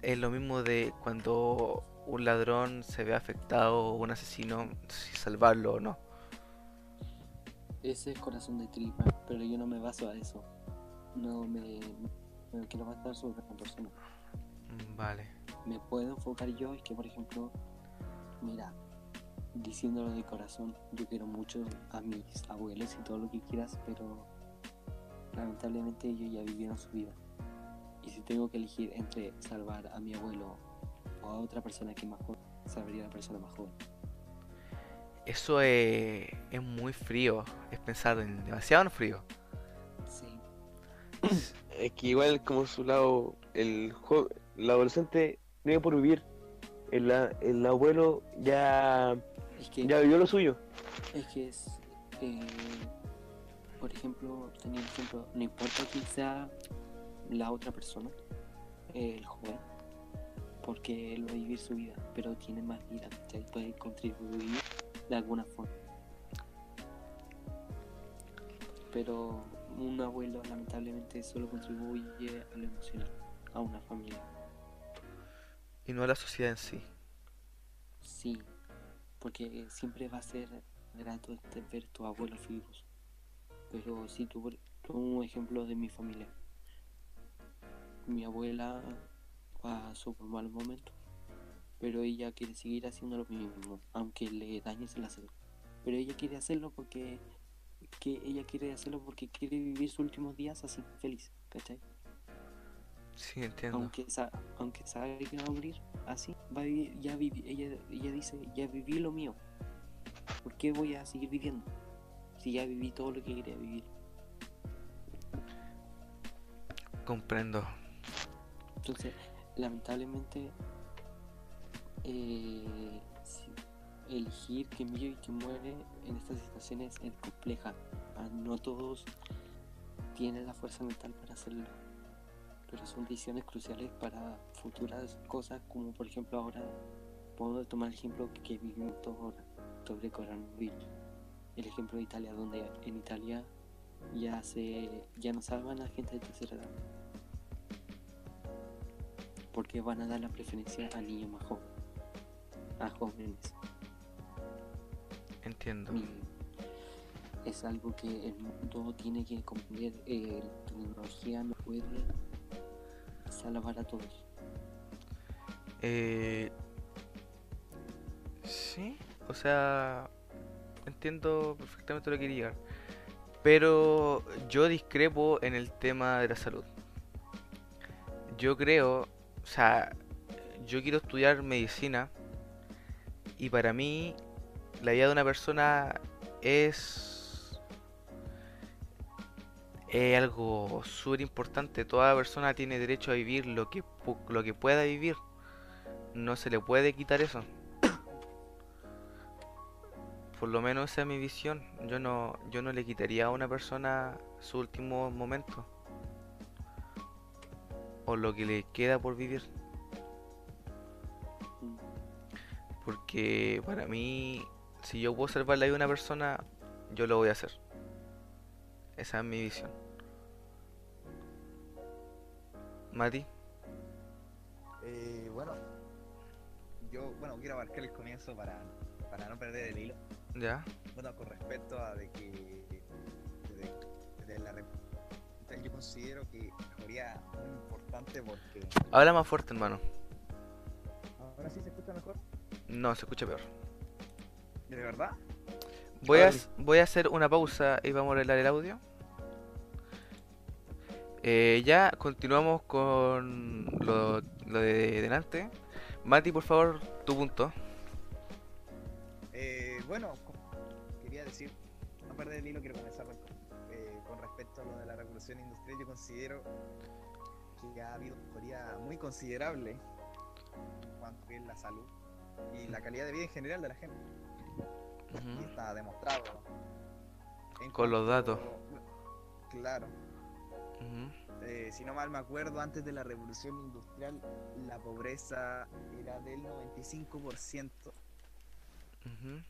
es lo mismo de cuando un ladrón se ve afectado o un asesino, si salvarlo o no. Ese es corazón de tripa, pero yo no me baso a eso. No me, me quiero basar sobre una persona. Vale. me puedo enfocar yo es que por ejemplo mira diciéndolo de corazón yo quiero mucho a mis abuelos y todo lo que quieras pero lamentablemente ellos ya vivieron su vida y si tengo que elegir entre salvar a mi abuelo o a otra persona que es más joven salvaría a la persona más joven Eso es, es muy frío. Es pensar en demasiado frío. sí Es que igual como su lado, el, jo- el adolescente vive por vivir. El, el abuelo ya, es que ya vivió lo suyo. Es que es, eh, por ejemplo, ejemplo, no importa quién sea la otra persona, el joven, porque él va a vivir su vida, pero tiene más vida, ¿cachai? puede contribuir de alguna forma. Pero un abuelo lamentablemente solo contribuye a lo emocional, a una familia. Y no a la sociedad en sí. Sí, porque siempre va a ser grato este- ver tus abuelos vivos. Pero si tú, un ejemplo de mi familia. Mi abuela pasó por malos momentos, pero ella quiere seguir haciendo lo mismo, aunque le dañes la salud. Pero ella quiere hacerlo porque que ella quiere hacerlo porque quiere vivir sus últimos días así, feliz, ¿cachai? Sí, entiendo. aunque, sa- aunque sabe que va a morir así, va a vivir, ya viví, ella, ella dice, ya viví lo mío. ¿Por qué voy a seguir viviendo? Si ya viví todo lo que quería vivir. Comprendo. Entonces, lamentablemente, eh, elegir que vive y que muere en estas situaciones es compleja. Ah, No todos tienen la fuerza mental para hacerlo. Pero son decisiones cruciales para futuras cosas, como por ejemplo ahora, puedo tomar el ejemplo que vivimos todos ahora sobre coronavirus. El ejemplo de Italia, donde en Italia ya se ya no salvan a gente de tercera edad porque van a dar la preferencia a niños más jóvenes, a jóvenes. Entiendo. Y es algo que el mundo tiene que comprender. Eh, la tecnología no puede salvar a todos. Eh, sí, o sea, entiendo perfectamente lo que quería. Pero yo discrepo en el tema de la salud. Yo creo, o sea, yo quiero estudiar medicina y para mí la vida de una persona es, es algo súper importante. Toda persona tiene derecho a vivir lo que, lo que pueda vivir. No se le puede quitar eso. [coughs] Por lo menos esa es mi visión. Yo no, yo no le quitaría a una persona su último momento. O lo que le queda por vivir. Porque para mí, si yo puedo salvar la vida de una persona, yo lo voy a hacer. Esa es mi visión. Mati, Eh, bueno, yo bueno quiero abarcar el comienzo para, para no perder el hilo. ¿ya? Bueno, con respecto a de que de, de la yo considero que mejoría muy importante porque Habla más fuerte, hermano. ahora sí se escucha mejor. No, se escucha peor. ¿De verdad? Voy a, voy a hacer una pausa y vamos a arreglar el audio. Eh, ya continuamos con lo, lo de delante. Mati, por favor, tu punto. Eh, bueno, quería decir, no perder el hilo, quiero comenzar con, eh, con respecto a lo de la revolución industrial. Yo considero que ha habido mejoría muy considerable en cuanto a la salud y la calidad de vida en general de la gente. Y está demostrado. En Con los datos. Claro. Eh, si no mal me acuerdo, antes de la revolución industrial, la pobreza era del 95%. Ujú.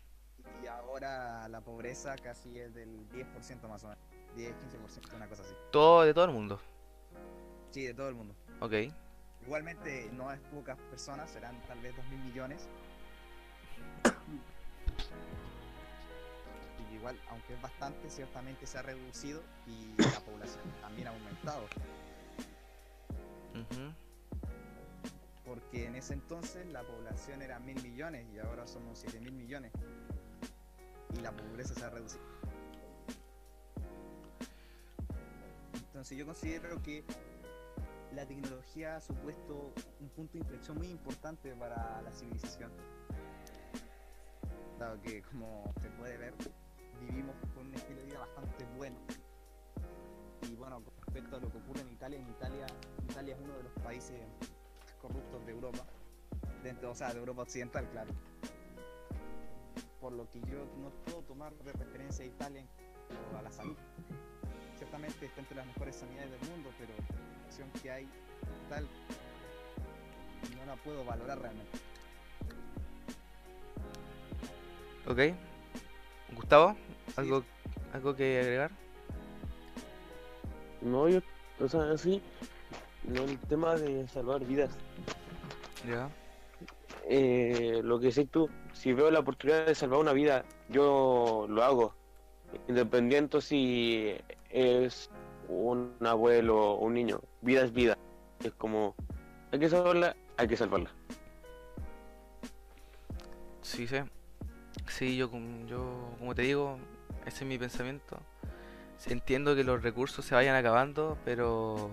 Y ahora la pobreza casi es del 10% más o menos. 10, 15%, una cosa así. Todo de todo el mundo. Sí, de todo el mundo. Ok. Igualmente no es pocas personas, serán tal vez 2 mil millones. Igual, aunque es bastante, ciertamente se ha reducido y [laughs] la población también ha aumentado. Porque en ese entonces la población era mil millones y ahora somos 7 mil millones. Y la pobreza se ha reducido. Entonces yo considero que la tecnología ha supuesto un punto de inflexión muy importante para la civilización. Dado que, como se puede ver, vivimos con un estilo de vida bastante bueno. Y bueno, con respecto a lo que ocurre en Italia, en Italia, Italia es uno de los países corruptos de Europa, dentro, o sea, de Europa Occidental, claro. Por lo que yo no puedo tomar de referencia a Italia a la salud. Ciertamente está entre las mejores sanidades del mundo, pero la opción que hay tal no la puedo valorar realmente. Ok. Gustavo, ¿algo, ¿algo que agregar? No, yo, o sea, sí, no el tema de salvar vidas. Ya. Eh, lo que decís tú, si veo la oportunidad de salvar una vida, yo lo hago. Independiente si es un abuelo o un niño, vida es vida. Es como, hay que salvarla, hay que salvarla. Sí, sí. Sí, yo, yo, como te digo, ese es mi pensamiento. Entiendo que los recursos se vayan acabando, pero...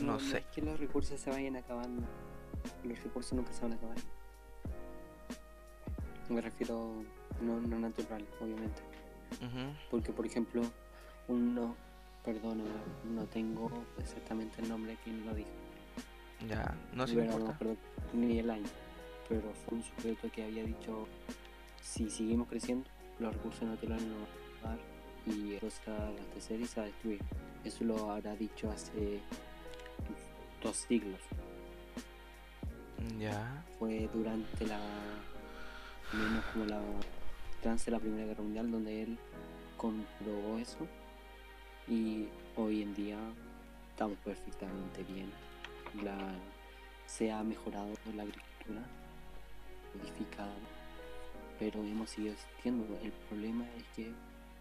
No sé. es que los recursos se vayan acabando. Los recursos nunca se van a acabar. Me refiero no, no natural, obviamente. Porque, por ejemplo, uno, perdona, no tengo exactamente el nombre de quien lo dijo. Ya, no, sí me no ni el año. Pero fue un sujeto que había dicho, si seguimos creciendo, los recursos naturales nos van a acabar y se va a abastecer y se va a destruir. Eso lo habrá dicho hace dos siglos. Ya. Fue durante la, menos como la, durante la Primera Guerra Mundial donde él comprobó eso y hoy en día estamos perfectamente bien. La, se ha mejorado la agricultura, modificado pero hemos seguido existiendo. El problema es que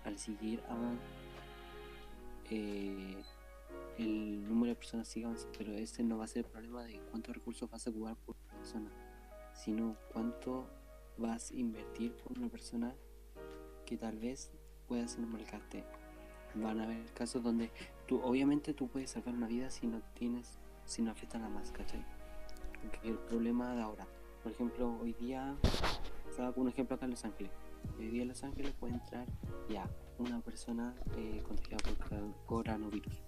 al seguir avanzando, eh, el número de personas sigue avanzando, pero ese no va a ser el problema de cuántos recursos vas a ocupar por persona, sino cuánto vas a invertir por una persona que tal vez pueda ser un. Van a haber casos donde tú, obviamente tú puedes salvar una vida si no tienes, si no afecta nada más, ¿cachai? El problema de ahora, por ejemplo, hoy día, estaba con un ejemplo acá en Los Ángeles. Hoy día en Los Ángeles puede entrar ya una persona eh, contagiada por coronavirus.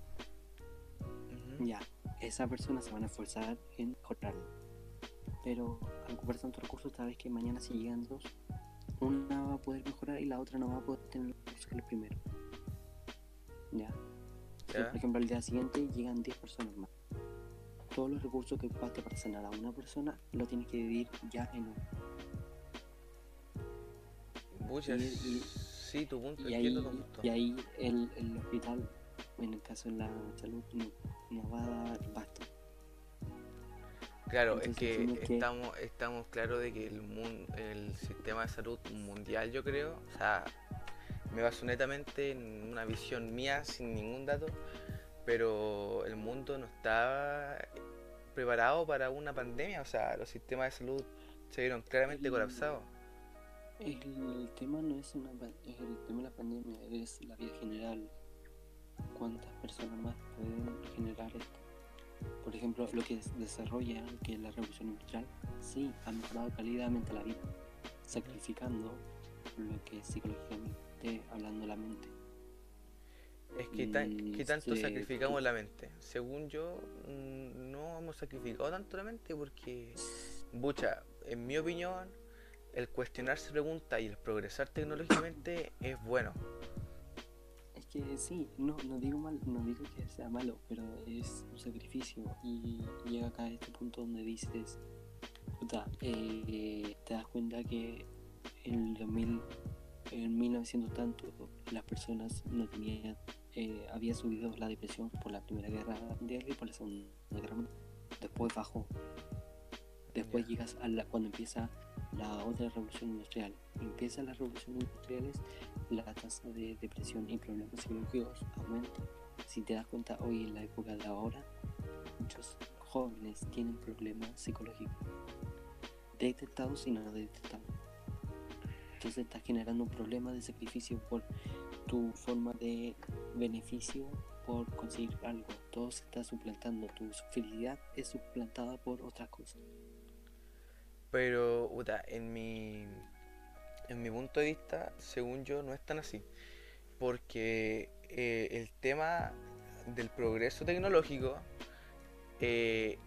Ujú. Ya, esa persona se van a esforzar en mejorarlo. Pero al ocupar tantos recursos, tal vez que mañana si llegan dos, una va a poder mejorar y la otra no va a poder tener los recursos que el primero. Ya. por ejemplo, al día siguiente llegan 10 personas más. Todos los recursos que ocupaste para sanar a una persona lo tienes que dividir ya en uno. Pucha, Y- y- sí, tu punto, Y ahí, tu punto. y ahí el, el hospital, en el caso de la salud, no, no va a dar basto. Claro, es que estamos, estamos claros de que el, mun- el sistema de salud mundial, yo creo, o sea, me baso netamente en una visión mía sin ningún dato, pero el mundo no está preparado para una pandemia, o sea, los sistemas de salud se vieron claramente colapsados. El tema no es una el tema de la pandemia, es la vida general. ¿Cuántas personas más pueden generar esto? Por ejemplo, lo que es- desarrolla, que es la revolución industrial, sí, ha mejorado calidadmente la vida, sacrificando lo que es psicológicamente hablando la mente. Es que, tan, Y ¿qué tanto se- sacrificamos la mente? Según yo, mm, no hemos sacrificado tanto la mente porque, bucha, en mi opinión, el cuestionarse preguntas y el progresar tecnológicamente es bueno. Es que sí, no, no digo mal, no digo que sea malo, pero es un sacrificio y llega acá a este punto donde dices, puta, eh, te das cuenta que en el 2000, en 1900 tanto, las personas no tenían, eh, había subido la depresión por la Primera Guerra Mundial y por la Segunda Guerra. Después bajó. Después llegas a la, cuando empieza la otra revolución industrial. Empieza la revolución industrial la tasa de depresión y problemas psicológicos aumenta. Si te das cuenta, hoy en la época de ahora, muchos jóvenes tienen problemas psicológicos detectados y no detectados. Entonces estás generando un problema de sacrificio por tu forma de beneficio por conseguir algo. Todo se está suplantando. Tu felicidad es suplantada por otras cosas. Pero, en mi, en mi punto de vista, según yo, no es tan así. Porque eh, el tema del progreso tecnológico eh,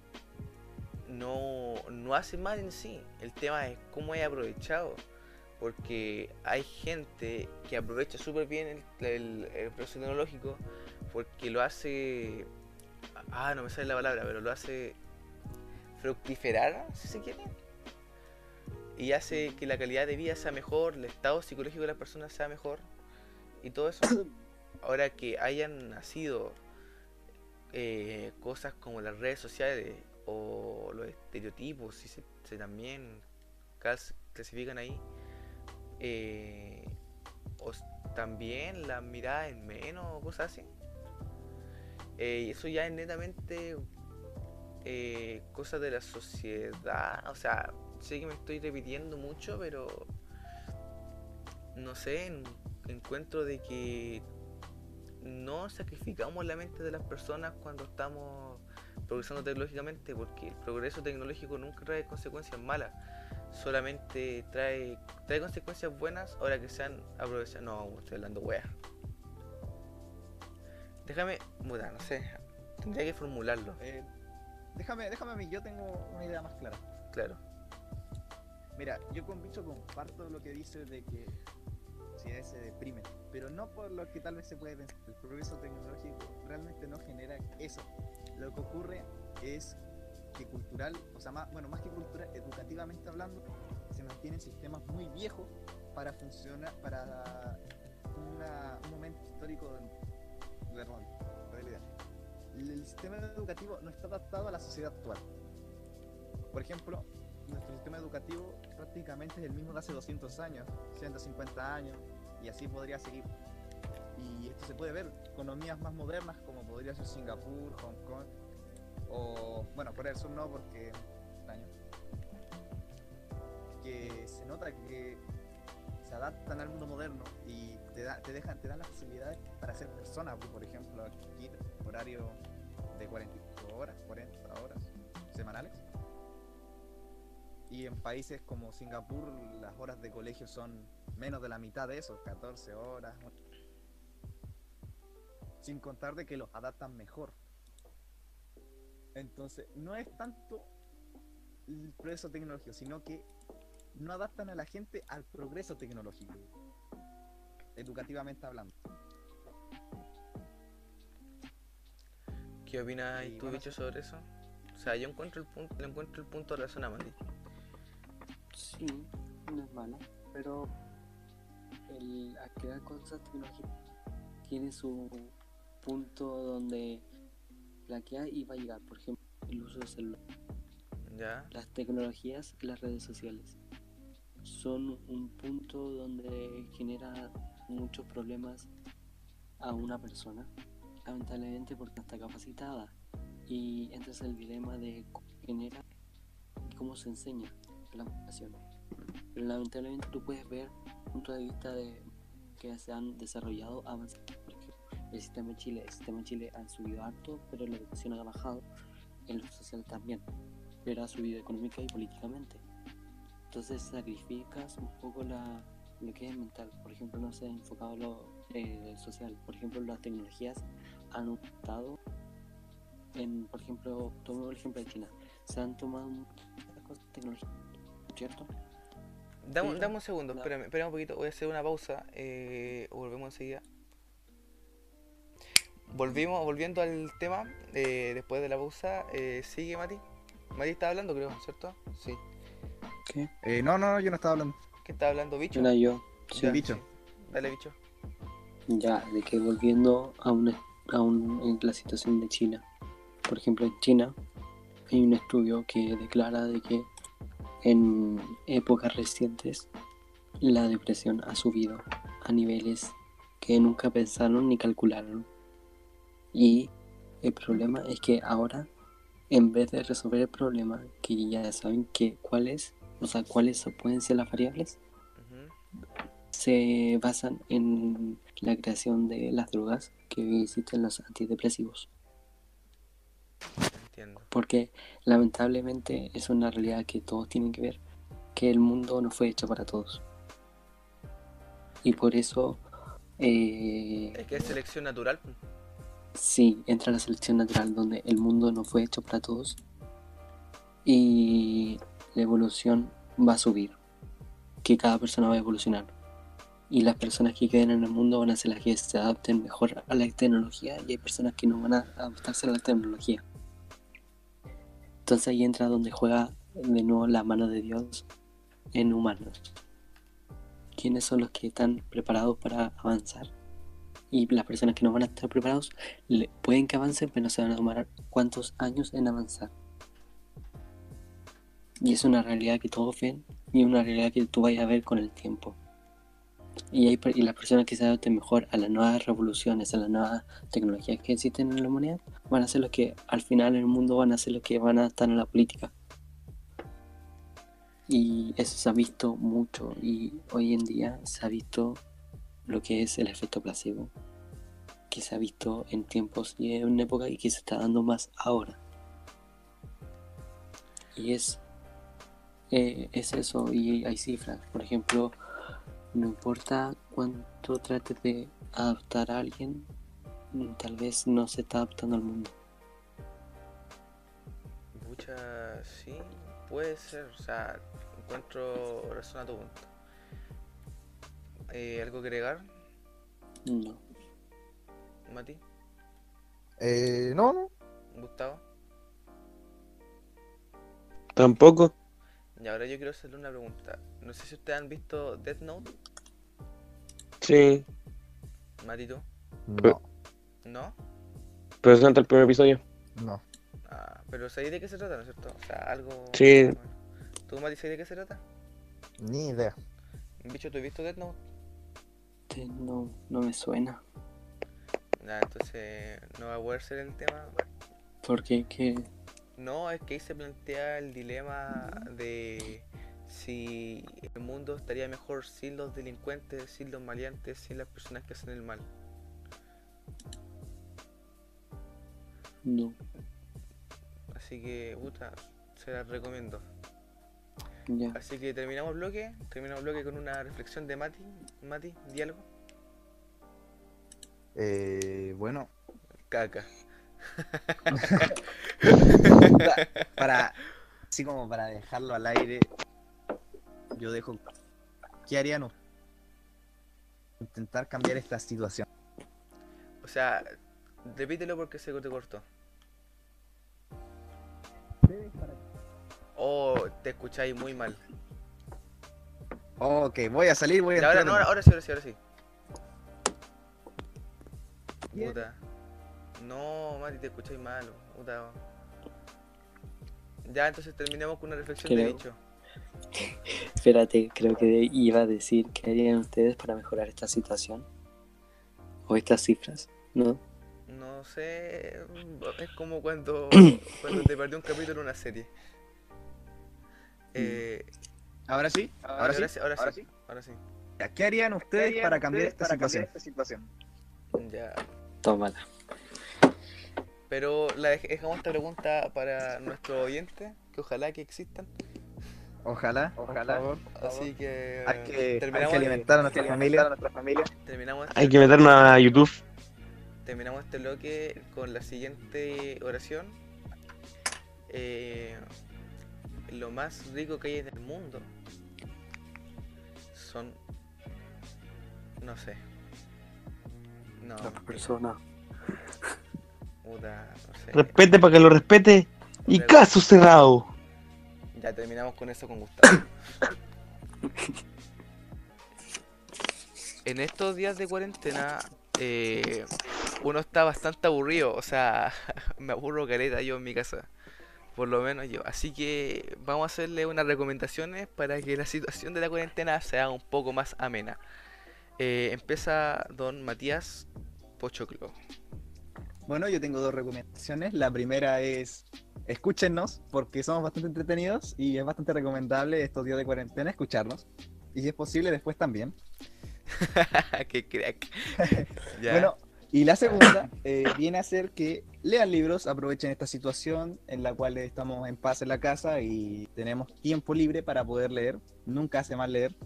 no, no hace mal en sí. El tema es cómo es aprovechado. Porque hay gente que aprovecha súper bien el, el- el proceso tecnológico porque lo hace... Ah, no me sale la palabra, pero lo hace fructiferar, si se quiere y hace que la calidad de vida sea mejor, el estado psicológico de las personas sea mejor y todo eso. [coughs] Ahora que hayan nacido eh, cosas como las redes sociales o los estereotipos, si se, se también clasifican ahí, eh, o también la mirada en menos o cosas así. Eh, y eso ya es netamente eh, cosas de la sociedad, o sea, sé que me estoy repitiendo mucho, pero no sé, en- encuentro de que no sacrificamos la mente de las personas cuando estamos progresando tecnológicamente, porque el progreso tecnológico nunca trae consecuencias malas, solamente trae, trae consecuencias buenas ahora que sean aprovechadas. No, estoy hablando weas. Déjame, muda, no sé, tendría que formularlo, Eh, déjame, déjame a mí, yo tengo una idea más clara. claro. Mira, yo con Bicho comparto lo que dice de que si se deprimen, pero no por lo que tal vez se puede pensar. El progreso tecnológico realmente no genera eso. Lo que ocurre es que cultural, o sea, más, bueno, más que cultural, educativamente hablando, se mantienen sistemas muy viejos para funcionar, para una- un momento histórico de, en realidad. El sistema educativo no está adaptado a la sociedad actual. Por ejemplo, nuestro sistema educativo prácticamente es el mismo de hace 200 años, 150 años, y así podría seguir. Y esto se puede ver, economías más modernas como podría ser Singapur, Hong Kong, o bueno, Corea del Sur no porque extraño. Que se nota que se adaptan al mundo moderno y te, te dejan, te dan las posibilidades para ser persona, pues, por ejemplo, aquí horario de 45 horas, 40 horas semanales. Y en países como Singapur las horas de colegio son menos de la mitad de eso, 14 horas. Sin contar de que los adaptan mejor. Entonces, no es tanto el progreso tecnológico, sino que no adaptan a la gente al progreso tecnológico. Educativamente hablando. ¿Qué opinas Y tú, bueno, bicho, sobre eso? O sea, yo encuentro el punto, encuentro el punto de Mati. Sí, no es mala, pero el a crear cosas tecnológicas tiene su punto donde flaquea y va a llegar, por ejemplo, el uso de celular. ¿Ya? Las tecnologías y las redes sociales son un punto donde genera muchos problemas a una persona, lamentablemente porque no está capacitada. Y entras en el dilema de cómo genera y cómo se enseña la educación. Pero lamentablemente tú puedes ver puntos de vista de que se han desarrollado ejemplo, el sistema de Chile, el sistema de Chile han subido harto, pero la educación ha bajado, en lo social también, pero ha subido económica y políticamente. Entonces sacrificas un poco la, lo que es mental. Por ejemplo, no se ha enfocado lo eh, social. Por ejemplo, las tecnologías han optado en, por ejemplo, tomo el ejemplo de China. Se han tomado muchas cosas tecnológicas, ¿cierto? Dame, un segundo, no. espérame, espérame un poquito, voy a hacer una pausa, eh, volvemos enseguida. Volvimos, volviendo al tema, eh, después de la pausa, eh, sigue Mati. Mati está hablando, creo, ¿cierto? Sí. Eh, no, no, yo no estaba hablando. ¿Qué está hablando, bicho? Era yo. Sí, Ya, bicho. sí. Dale, bicho. Ya, de que volviendo a, una, a un- en la situación de China. Por ejemplo, en China hay un estudio que declara de que en épocas recientes la depresión ha subido a niveles que nunca pensaron ni calcularon. Y el problema es que ahora, en vez de resolver el problema, que ya saben que cuáles, o sea, cuáles pueden ser las variables, se basan en la creación de las drogas que existen los antidepresivos. Entiendo. Porque lamentablemente es una realidad que todos tienen que ver, que el mundo no fue hecho para todos. Y por eso eh, Es que es selección natural. pues. sí entra la selección natural donde el mundo no fue hecho para todos y la evolución va a subir, que cada persona va a evolucionar. Y las personas que queden en el mundo van a ser las que se adapten mejor a la tecnología y hay personas que no van a adaptarse a la tecnología. Entonces ahí entra donde juega de nuevo la mano de Dios en humanos. ¿Quiénes son los que están preparados para avanzar? Y las personas que no van a estar preparados pueden que avancen, pero se van a tomar cuántos años en avanzar. Y es una realidad que todos ven y una realidad que tú vayas a ver con el tiempo. Y, hay, y las personas que se adapten mejor a las nuevas revoluciones, a las nuevas tecnologías que existen en la humanidad, van a ser los que al final en el mundo van a ser los que van a estar en la política. Y eso se ha visto mucho y hoy en día se ha visto lo que es el efecto placebo, que se ha visto en tiempos y en una época y que se está dando más ahora. Y es, eh, es eso, y hay cifras, por ejemplo, no importa cuánto trates de adaptar a alguien, tal vez no se está adaptando al mundo. Pucha, sí, puede ser. O sea, encuentro razón a tu punto. Eh, ¿Algo que agregar, No. Mati? Eh, no, no. ¿Gustavo? Tampoco. Y ahora yo quiero hacerle una pregunta. No sé si ustedes han visto Death Note, Sí. Mati, ¿tú? No, ¿No? Presenta el primer episodio. no. Ah, pero ¿sabéis de qué se trata, no es cierto? O sea, algo... Sí. bueno. ¿Tú, Mati, sabes de qué se trata? Ni idea. Bicho, ¿tú has visto Death Note? Este No, no me suena. Nah, entonces no va a poder ser el tema. Porque que No, es que ahí se plantea el dilema de si el mundo estaría mejor sin los delincuentes, sin los maleantes, sin las personas que hacen el mal. no. Así que, puta, se las recomiendo. Ya. Así que terminamos bloque, terminamos bloque con una reflexión de Mati. Mati, diálogo. Eh, bueno, Caca. [laughs] para así como para dejarlo al aire, yo dejo. ¿Qué harían ustedes? Intentar cambiar esta situación. O sea, repítelo porque se te cortó. Oh, te escucháis muy mal. Ok, voy a salir, voy a ahora no, ahora, ahora sí, ahora sí, ahora sí. Puta. No, Mati, te escucháis mal. Puta. Ya, entonces terminemos con una reflexión de dicho. [laughs] Espérate, creo que iba a decir qué harían ustedes para mejorar esta situación. O estas cifras, ¿no? No sé, es como cuando, [clears throat] cuando te perdió un capítulo en una serie. Eh, Ahora sí, ahora, sí. ahora, ahora sí, ahora sí. ¿Qué harían ustedes para cambiar esta situación? Ya. Tómala. Pero la dej- dejamos esta pregunta para nuestros oyentes, que ojalá que existan. Ojalá, ojalá. Así que, Hay que, hay terminamos, que alimentar a nuestra familia. terminamos, Hay que meternos a YouTube. terminamos este bloque con la siguiente oración. Eh, lo más rico que hay en el mundo son, no sé, no, Las personas. Puta, no sé. Respete para que lo respete. Y Luego. caso cerrado. Ya terminamos con eso con Gustavo. [coughs] en estos días de cuarentena, eh, uno está bastante aburrido. O sea, [laughs] me aburro caleta yo en mi casa. Por lo menos yo. Así que vamos a hacerle unas recomendaciones para que la situación de la cuarentena sea un poco más amena. Eh, empieza don Matías Pochoclo. Bueno, yo tengo dos recomendaciones. La primera es escúchenos, porque somos bastante entretenidos y es bastante recomendable estos días de cuarentena escucharnos. Y si es posible, después también. [laughs] Qué crack. [laughs] Ya. Bueno, y la segunda eh, viene a ser que lean libros, aprovechen esta situación en la cual estamos en paz en la casa y tenemos tiempo libre para poder leer. Nunca hace mal leer.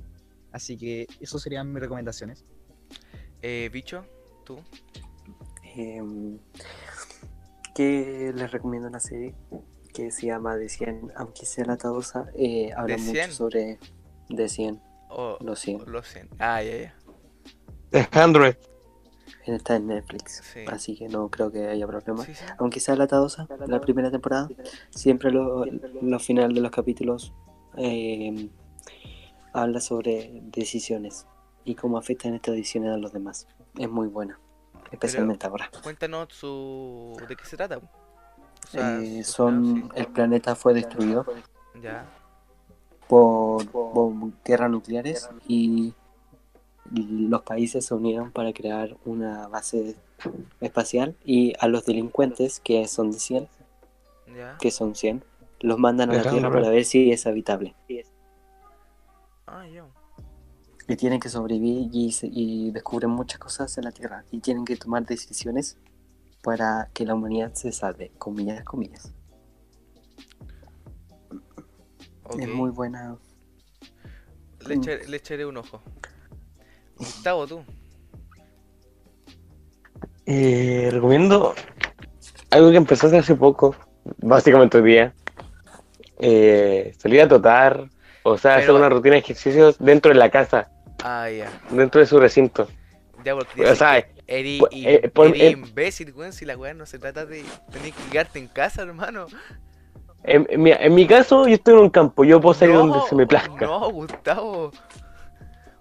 Así que eso serían mis recomendaciones. Eh, bicho, tú. Em, que les recomiendo una serie que se llama De 100, aunque sea la tadosa, eh, habla ¿De mucho 100? sobre De 100, O los 100. los 100. Ah, ya, ya. The. Está en Netflix, Sí. así que no creo que haya problema. Sí, sí. Aunque sea la tadosa, la primera temporada, siempre lo, los finales de los capítulos em, habla sobre decisiones y cómo afectan estas decisiones a los demás. Es muy buena, especialmente ahora. Cuéntanos su... de qué se trata. po. O sea, Eh, son el planeta fue destruido Ya. por, por guerras nucleares y los países se unieron para crear una base espacial y a los delincuentes que son de 100 Ya. que son 100 los mandan a la Tierra para ver si es habitable Ah, ya. Y tienen que sobrevivir y, se- y descubren muchas cosas en la Tierra y tienen que tomar decisiones para que la humanidad se salve comillas comillas Ok. es muy buena Le, echaré, le echaré un ojo. Gustavo, tú. Eh, recomiendo algo que empezaste hace poco, básicamente hoy día. Eh, salir a trotar, o sea, hacer Pero- una rutina de ejercicios dentro de la casa, Ah, ya. dentro de su recinto. Ya, porque O sea, eh, por- eri eh, imbécil, weón. Si la weá no se trata de tener que quedarte en casa, hermano. En, en mi, en mi caso, yo estoy en un campo, yo puedo salir donde se me plazca. No, Gustavo.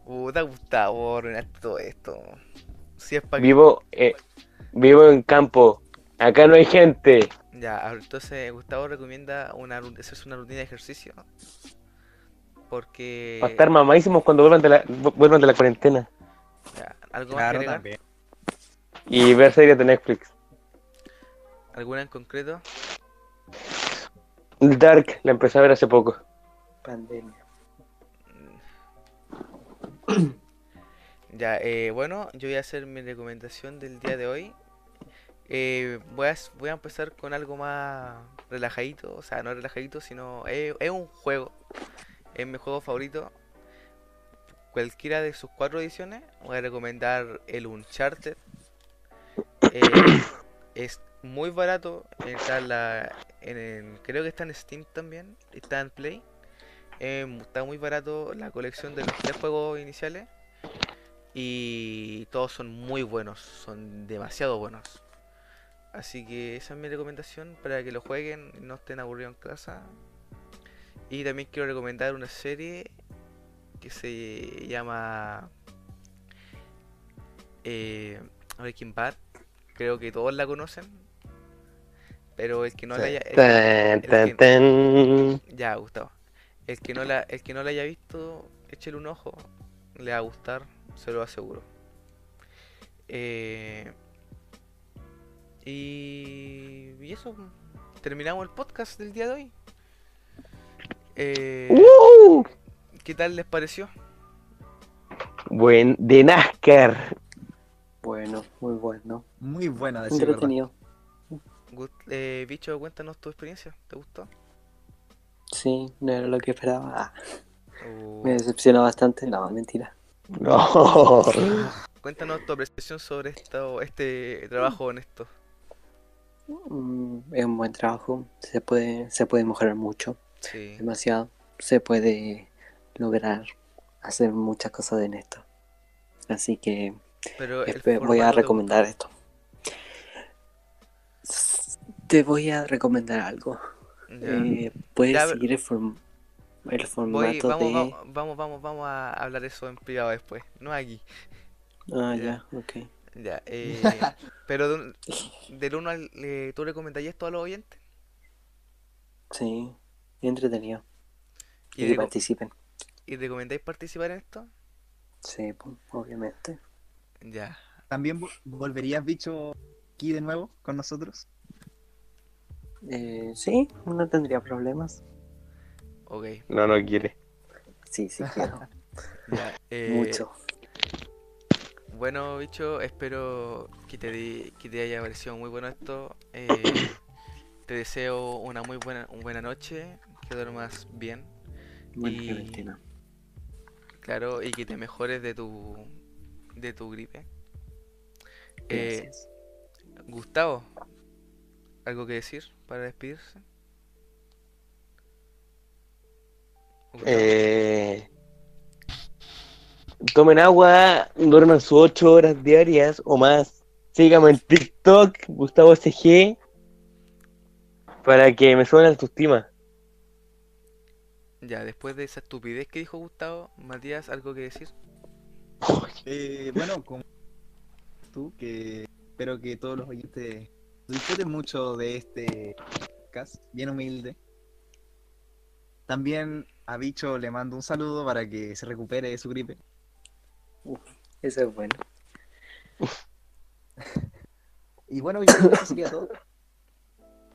Puta, Gustavo, arruinaste todo esto. Si es para que. Vivo, eh, vivo en campo, acá no hay gente. Ya, entonces Gustavo recomienda una, hacerse una rutina de ejercicio. Porque... Para estar mamadísimos cuando vuelvan de la, vu- vuelvan de la cuarentena. Ya, ¿Algo más que Claro, también. Y ver series de Netflix. ¿Alguna en concreto? Dark, la empecé a ver hace poco. Pandemia. [clears throat] Ya, eh, bueno, yo voy a hacer mi recomendación del día de hoy. Eh, voy, a, voy a empezar con algo más relajadito, o sea, no relajadito, sino es, es un juego. Es mi juego favorito. Cualquiera de sus cuatro ediciones, voy a recomendar el Uncharted. Eh, [coughs] es muy barato, está en la, en creo que está en Steam también, está en Play. Eh, está muy barato la colección de los tres juegos iniciales. Y todos son muy buenos, son demasiado buenos. Así que esa es mi recomendación para que lo jueguen y no estén aburridos en casa. Y también quiero recomendar una serie que se llama eh, Breaking Bad. Creo que todos la conocen. Pero el que no la haya... el- tan, tan. ya, Gustavo. El que no la, el que no la haya visto, échele un ojo. Le va a gustar, se lo aseguro. Eh, y, y eso, terminamos el podcast del día de hoy. Eh, ¡Uh! ¿Qué tal les pareció? Buen de NASCAR. Bueno, muy bueno. Muy buena, decir. Entretenido. Gust- eh, bicho, cuéntanos tu experiencia. ¿Te gustó? Sí, no era lo que esperaba. Ah, O- me decepcionó bastante. No, mentira. No. Cuéntanos tu apreciación sobre esto, este trabajo honesto. Mm, es un buen trabajo. Se puede, se puede mejorar mucho. Sí. Demasiado. Se puede lograr hacer muchas cosas en esto. Así que Pero voy a recomendar esto. Te voy a recomendar algo. Eh, puedes Ya, seguir el, form- el Voy, formato vamos, de... vamos, vamos, vamos, vamos a hablar eso en privado después, no aquí. Ah, ya. ya, ok. Ya, eh, [laughs] pero de un- del 1 al... eh, ¿tú recomendarías esto a los oyentes? Sí, entretenido. ¿Y, Y que participen. ¿Y recomendáis participar en esto? Sí, pues, obviamente. Ya, ¿También vo- volverías, bicho, aquí de nuevo con nosotros? Eh, sí, no tendría problemas. ok. No, no quiere. Sí, sí quiero. [laughs] Ya, eh, Mucho. Bueno, bicho, espero que te, di- que te haya parecido muy bueno esto. eh, te deseo una muy buena, una buena noche, que duermas bien, Buena y- claro, y que te mejores de tu, de tu gripe. Eh. Gustavo, ¿algo que decir para despedirse? Eh, tomen agua, duerman sus 8 horas diarias o más. Síganme en TikTok, Gustavo SG, para que me suene la autoestima. Ya, después de esa estupidez que dijo Gustavo, Matías, ¿algo que decir? [laughs] Eh, bueno, como tú, que espero que todos los oyentes disfruten mucho de este podcast, bien humilde. También a Bicho le mando un saludo para que se recupere de su gripe. Eso es bueno. [laughs] Y bueno, yo creo que eso sería todo.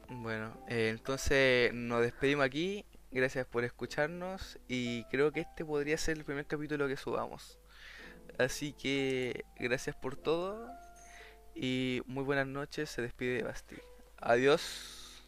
Bueno, eh, entonces nos despedimos aquí. Gracias por escucharnos y creo que este podría ser el primer capítulo que subamos. Así que gracias por todo y muy buenas noches. Se despide Basti. Adiós.